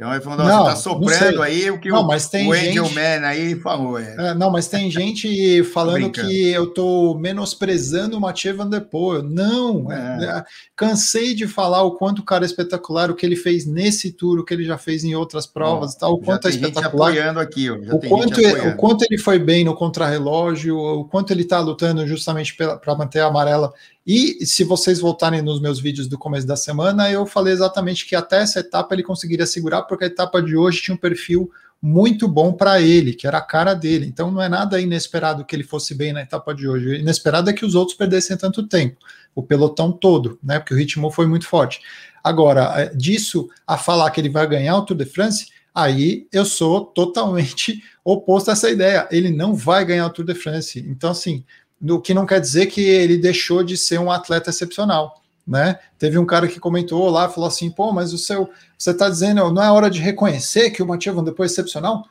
Então ele falou, não, você tá soprando aí o que não, o, mas tem o Angel gente... Man aí falou. É. É, não, mas tem gente [LAUGHS] falando que eu tô menosprezando o Mathieu Van Der Poel. Não, é. é. cansei de falar o quanto o cara é espetacular, o que ele fez nesse tour, o que ele já fez em outras provas, tal, o quanto é espetacular. aqui, o, quanto, o quanto ele foi bem no contrarrelógio, o quanto ele tá lutando justamente para manter a amarela e se vocês voltarem nos meus vídeos do começo da semana, eu falei exatamente que até essa etapa ele conseguiria segurar, porque a etapa de hoje tinha um perfil muito bom para ele, que era a cara dele. Então não é nada inesperado que ele fosse bem na etapa de hoje. O inesperado é que os outros perdessem tanto tempo, o pelotão todo, né? Porque o ritmo foi muito forte. Agora, é, disso a falar que ele vai ganhar o Tour de France, aí eu sou totalmente [LAUGHS] oposto a essa ideia. Ele não vai ganhar o Tour de France. Então, assim, no que não quer dizer que ele deixou de ser um atleta excepcional. Né? Teve um cara que comentou lá, falou assim: pô, mas o seu, você está dizendo, não é hora de reconhecer que o Matias Van depois é excepcional?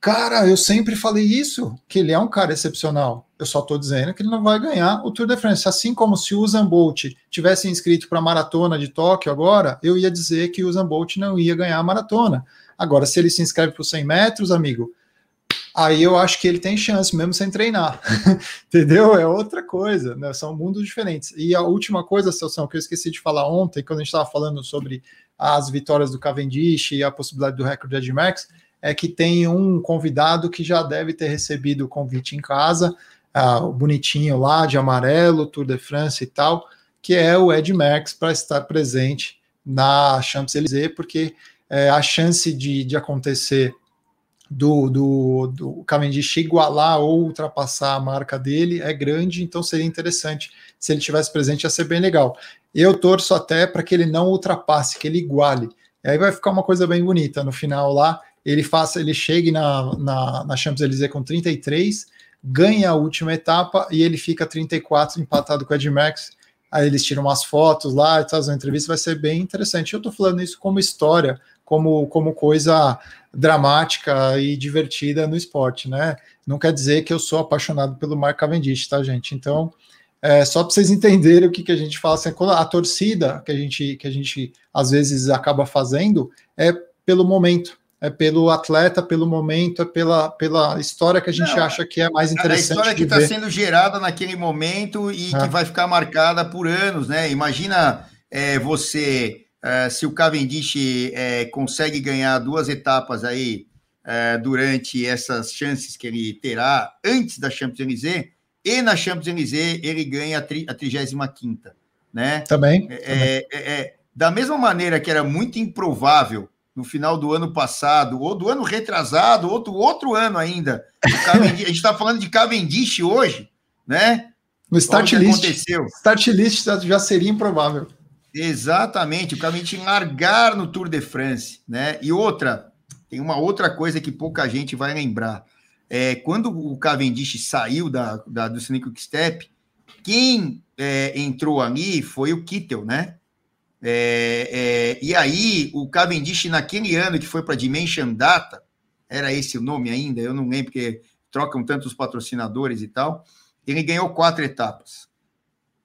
Cara, eu sempre falei isso, que ele é um cara excepcional. Eu só estou dizendo que ele não vai ganhar o Tour de France. Assim como se o Usain Bolt tivesse inscrito para a maratona de Tóquio agora, eu ia dizer que o Usain Bolt não ia ganhar a maratona. Agora, se ele se inscreve para os 100 metros, amigo, aí eu acho que ele tem chance, mesmo sem treinar. [LAUGHS] Entendeu? É outra coisa, né? São mundos diferentes. E a última coisa, Celso, que eu esqueci de falar ontem, quando a gente estava falando sobre as vitórias do Cavendish e a possibilidade do recorde de Ed Max, é que tem um convidado que já deve ter recebido o convite em casa, uh, o bonitinho lá, de amarelo, Tour de France e tal, que é o Ed Max, para estar presente na Champs-Élysées, porque é, a chance de, de acontecer do, do, do Cavendish igualar ou ultrapassar a marca dele é grande, então seria interessante se ele tivesse presente, ia ser bem legal. Eu torço até para que ele não ultrapasse, que ele iguale. E aí vai ficar uma coisa bem bonita no final lá. Ele faça, ele chegue na, na, na Champs-Élysées com 33, ganha a última etapa e ele fica 34 empatado com o Ed Max. Aí eles tiram umas fotos lá e fazem uma entrevista, vai ser bem interessante. Eu estou falando isso como história, como, como coisa dramática e divertida no esporte, né? Não quer dizer que eu sou apaixonado pelo Mark Cavendish, tá, gente? Então, é, só para vocês [LAUGHS] entenderem o que, que a gente fala, assim, a torcida que a gente que a gente às vezes acaba fazendo é pelo momento, é pelo atleta, pelo momento, é pela, pela história que a gente Não, acha que é mais interessante. A história que está sendo gerada naquele momento e é. que vai ficar marcada por anos, né? Imagina é, você, é, se o Cavendish é, consegue ganhar duas etapas aí é, durante essas chances que ele terá antes da Champs-Élysées, e na Champs-Élysées ele ganha a, tri, a 35 né? Também. É. É, é, da mesma maneira que era muito improvável no final do ano passado, ou do ano retrasado, ou do outro ano ainda. [LAUGHS] a gente está falando de Cavendish hoje, né? No start list. Aconteceu. Start list já seria improvável. Exatamente, o Cavendish largar no Tour de France, né? E outra, tem uma outra coisa que pouca gente vai lembrar. É, quando o Cavendish saiu da, da do Cynic Step, quem é, entrou ali foi o Kittel, né? É, é, e aí, o Cavendish, naquele ano que foi para Dimension Data, era esse o nome ainda, eu não lembro, porque trocam tantos patrocinadores e tal, ele ganhou quatro etapas.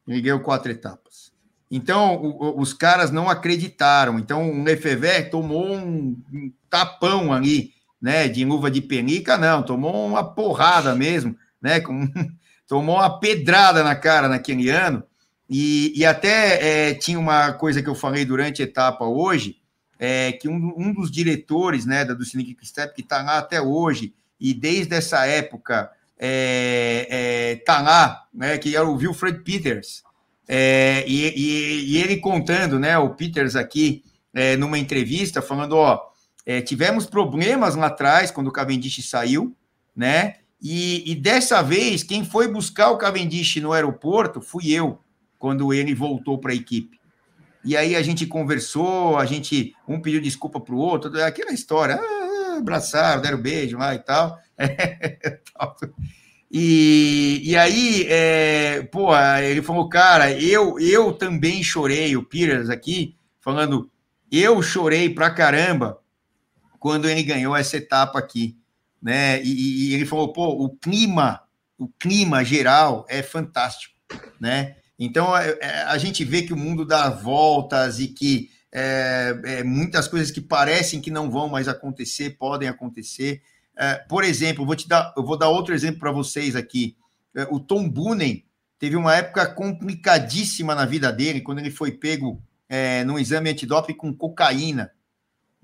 Ele ganhou quatro etapas. Então, o, os caras não acreditaram. Então, o Lefebvre tomou um, um tapão ali né, de luva de penica, não, tomou uma porrada mesmo, né, [LAUGHS] com, tomou uma pedrada na cara naquele ano, e, e até é, tinha uma coisa que eu falei durante a etapa hoje, é, que um, um dos diretores, né, da, do Cine Step, que está lá até hoje, e desde essa época é, é, tá lá, né, que era o Wilfred Peters, é, e, e, e, ele contando, né, o Peters aqui, é, numa entrevista, falando, ó, é, tivemos problemas lá atrás, quando o Cavendish saiu, né? E, e, dessa vez, quem foi buscar o Cavendish no aeroporto fui eu, quando ele voltou para a equipe. E aí a gente conversou, a gente, um pediu desculpa para o outro, aquela história, ah, abraçaram, deram beijo lá e tal. [LAUGHS] e, e aí, é, pô, ele falou, cara, eu, eu também chorei, o Pires aqui, falando, eu chorei pra caramba quando ele ganhou essa etapa aqui, né? E, e ele falou, pô, o clima, o clima geral é fantástico, né? Então é, é, a gente vê que o mundo dá voltas e que é, é, muitas coisas que parecem que não vão mais acontecer podem acontecer. É, por exemplo, vou te dar, eu vou dar outro exemplo para vocês aqui. É, o Tom Boonen teve uma época complicadíssima na vida dele quando ele foi pego é, no exame antidoping com cocaína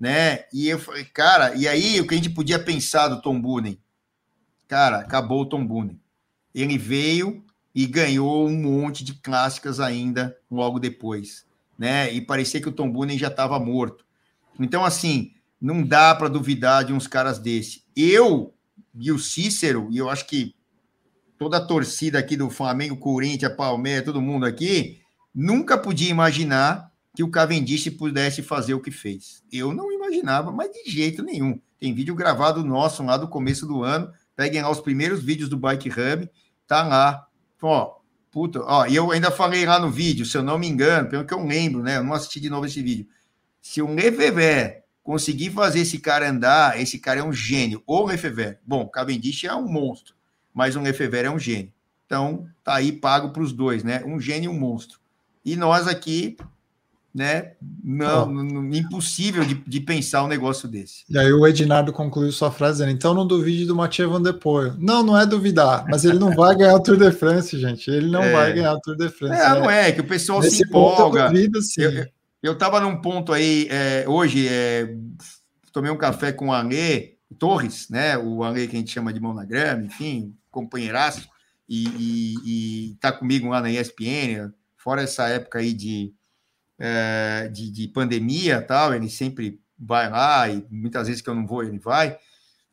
né? E eu falei, cara, e aí o que a gente podia pensar do Tom Boonen? Cara, acabou o Tom Boonen. Ele veio e ganhou um monte de clássicas ainda logo depois, né? E parecia que o Tom Boonen já estava morto. Então, assim, não dá para duvidar de uns caras desse. Eu e o Cícero, e eu acho que toda a torcida aqui do Flamengo, Corinthians, Palmeiras, todo mundo aqui, nunca podia imaginar que o Cavendish pudesse fazer o que fez. Eu não imaginava, mas de jeito nenhum. Tem vídeo gravado nosso lá do começo do ano. Peguem lá os primeiros vídeos do Bike Hub, tá lá. Ó, puta, ó, e eu ainda falei lá no vídeo, se eu não me engano, pelo que eu lembro, né? Eu não assisti de novo esse vídeo. Se o Lefebvre conseguir fazer esse cara andar, esse cara é um gênio. O Lefebvre, bom, Cavendish é um monstro, mas o Lefebvre é um gênio. Então, tá aí pago para os dois, né? Um gênio e um monstro. E nós aqui né? Não, oh. impossível de, de, pensar um negócio desse. E aí o Ednardo concluiu sua frase dizendo, então não duvide do Mathieu Van Der Poel. Não, não é duvidar, mas ele não vai ganhar o Tour de France, gente. Ele não é. vai ganhar o Tour de France. É, né? não é, que o pessoal Nesse se empolga. Eu, duvido, sim. eu, eu tava num ponto aí, é, hoje, é, tomei um café com o Anê Torres, né? O Anê que a gente chama de mão na grama, enfim, companheiraço, e, e, e tá comigo lá na ESPN, fora essa época aí de é, de, de, pandemia tal, ele sempre vai lá e muitas vezes que eu não vou, ele vai.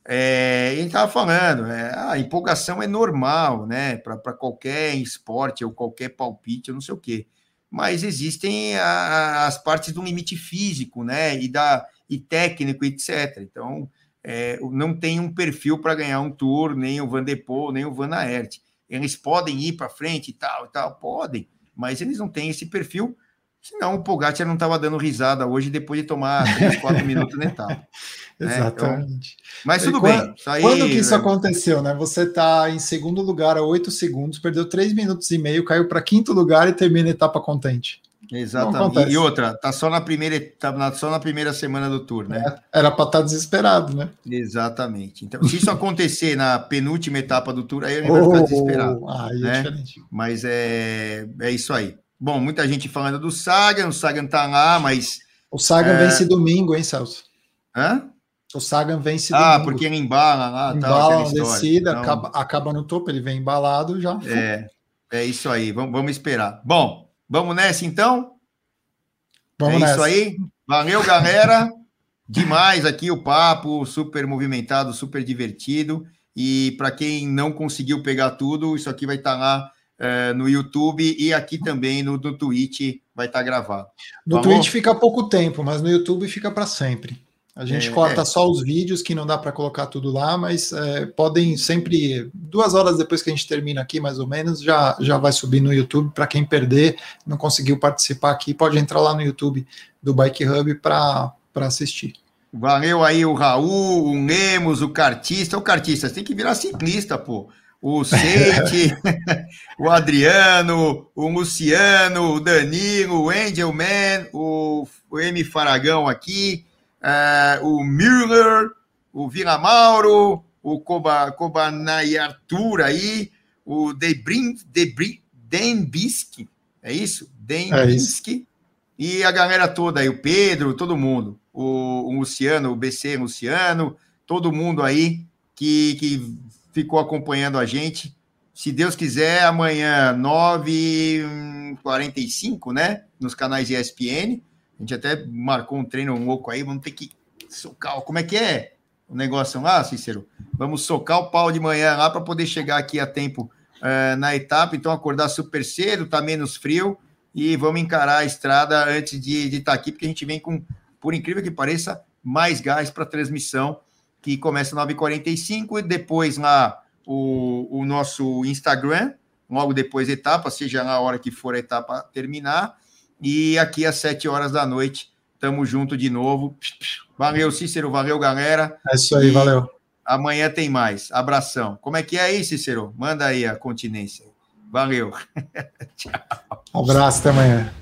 É, ele estava falando, é, a empolgação é normal, né, para qualquer esporte ou qualquer palpite, eu não sei o quê. Mas existem a, as partes do limite físico, né, e, da, e técnico, etc. Então, é, não tem um perfil para ganhar um tour, nem o Van de nem o Van Aert. Eles podem ir para frente e tal, e tal, podem, mas eles não têm esse perfil Senão o Pogacar não estava dando risada hoje depois de tomar 3, 4 [LAUGHS] minutos na etapa. [LAUGHS] Exatamente. Né? Então, mas tudo quando, bem. Aí, quando que isso aconteceu, né? Você está em segundo lugar a 8 segundos, perdeu 3 minutos e meio, caiu para quinto lugar e termina a etapa contente. Exatamente. E outra, tá só na primeira tá só na primeira semana do tour, né? É, era para estar tá desesperado, né? Exatamente. Então, se isso [LAUGHS] acontecer na penúltima etapa do tour, aí ele vai ficar desesperado. É né? é diferente. Mas é, é isso aí. Bom, muita gente falando do Sagan, o Sagan tá lá, mas. O Sagan é... vence domingo, hein, Celso? Hã? O Sagan vence ah, domingo. Ah, porque ele embala lá, embala tal, descida, então... acaba, acaba no topo, ele vem embalado já. É, é isso aí, vamos, vamos esperar. Bom, Vamos nessa então? Vamos é nessa. isso aí. Valeu, galera. [LAUGHS] Demais aqui o papo, super movimentado, super divertido. E para quem não conseguiu pegar tudo, isso aqui vai estar tá lá é, no YouTube e aqui também no, no Twitch vai estar tá gravado. No Vamos? Twitch fica pouco tempo, mas no YouTube fica para sempre. A gente é, corta é. só os vídeos que não dá para colocar tudo lá, mas é, podem sempre, duas horas depois que a gente termina aqui, mais ou menos, já, já vai subir no YouTube. Para quem perder, não conseguiu participar aqui, pode entrar lá no YouTube do Bike Hub para assistir. Valeu aí o Raul, o Nemos, o Cartista. O Cartista, você tem que virar ciclista, pô. O Seite, o Adriano, o Luciano, o Danilo, o Angelman, o, o M Faragão aqui é, o Müller, o Vila Mauro, o Koba, Kobanai Arthur aí, o Debrin, Debrin, Denbiski, é isso? Denbiski. É e a galera toda aí, o Pedro, todo mundo, o, o Luciano, o BC Luciano, todo mundo aí que, que ficou acompanhando a gente. Se Deus quiser, amanhã, 9h45, né? Nos canais ESPN. A gente até marcou um treino louco aí, vamos ter que socar. Como é que é o negócio lá, Cícero? Vamos socar o pau de manhã lá para poder chegar aqui a tempo uh, na etapa. Então, acordar super cedo, tá menos frio e vamos encarar a estrada antes de estar tá aqui, porque a gente vem com, por incrível que pareça, mais gás para transmissão, que começa às 9h45 e depois lá o, o nosso Instagram, logo depois da etapa, seja na hora que for a etapa terminar e aqui às sete horas da noite, tamo junto de novo. Valeu, Cícero. Valeu, galera. É isso aí, e valeu. Amanhã tem mais. Abração. Como é que é aí, Cícero? Manda aí a continência. Valeu. [LAUGHS] Tchau. Um abraço, até amanhã.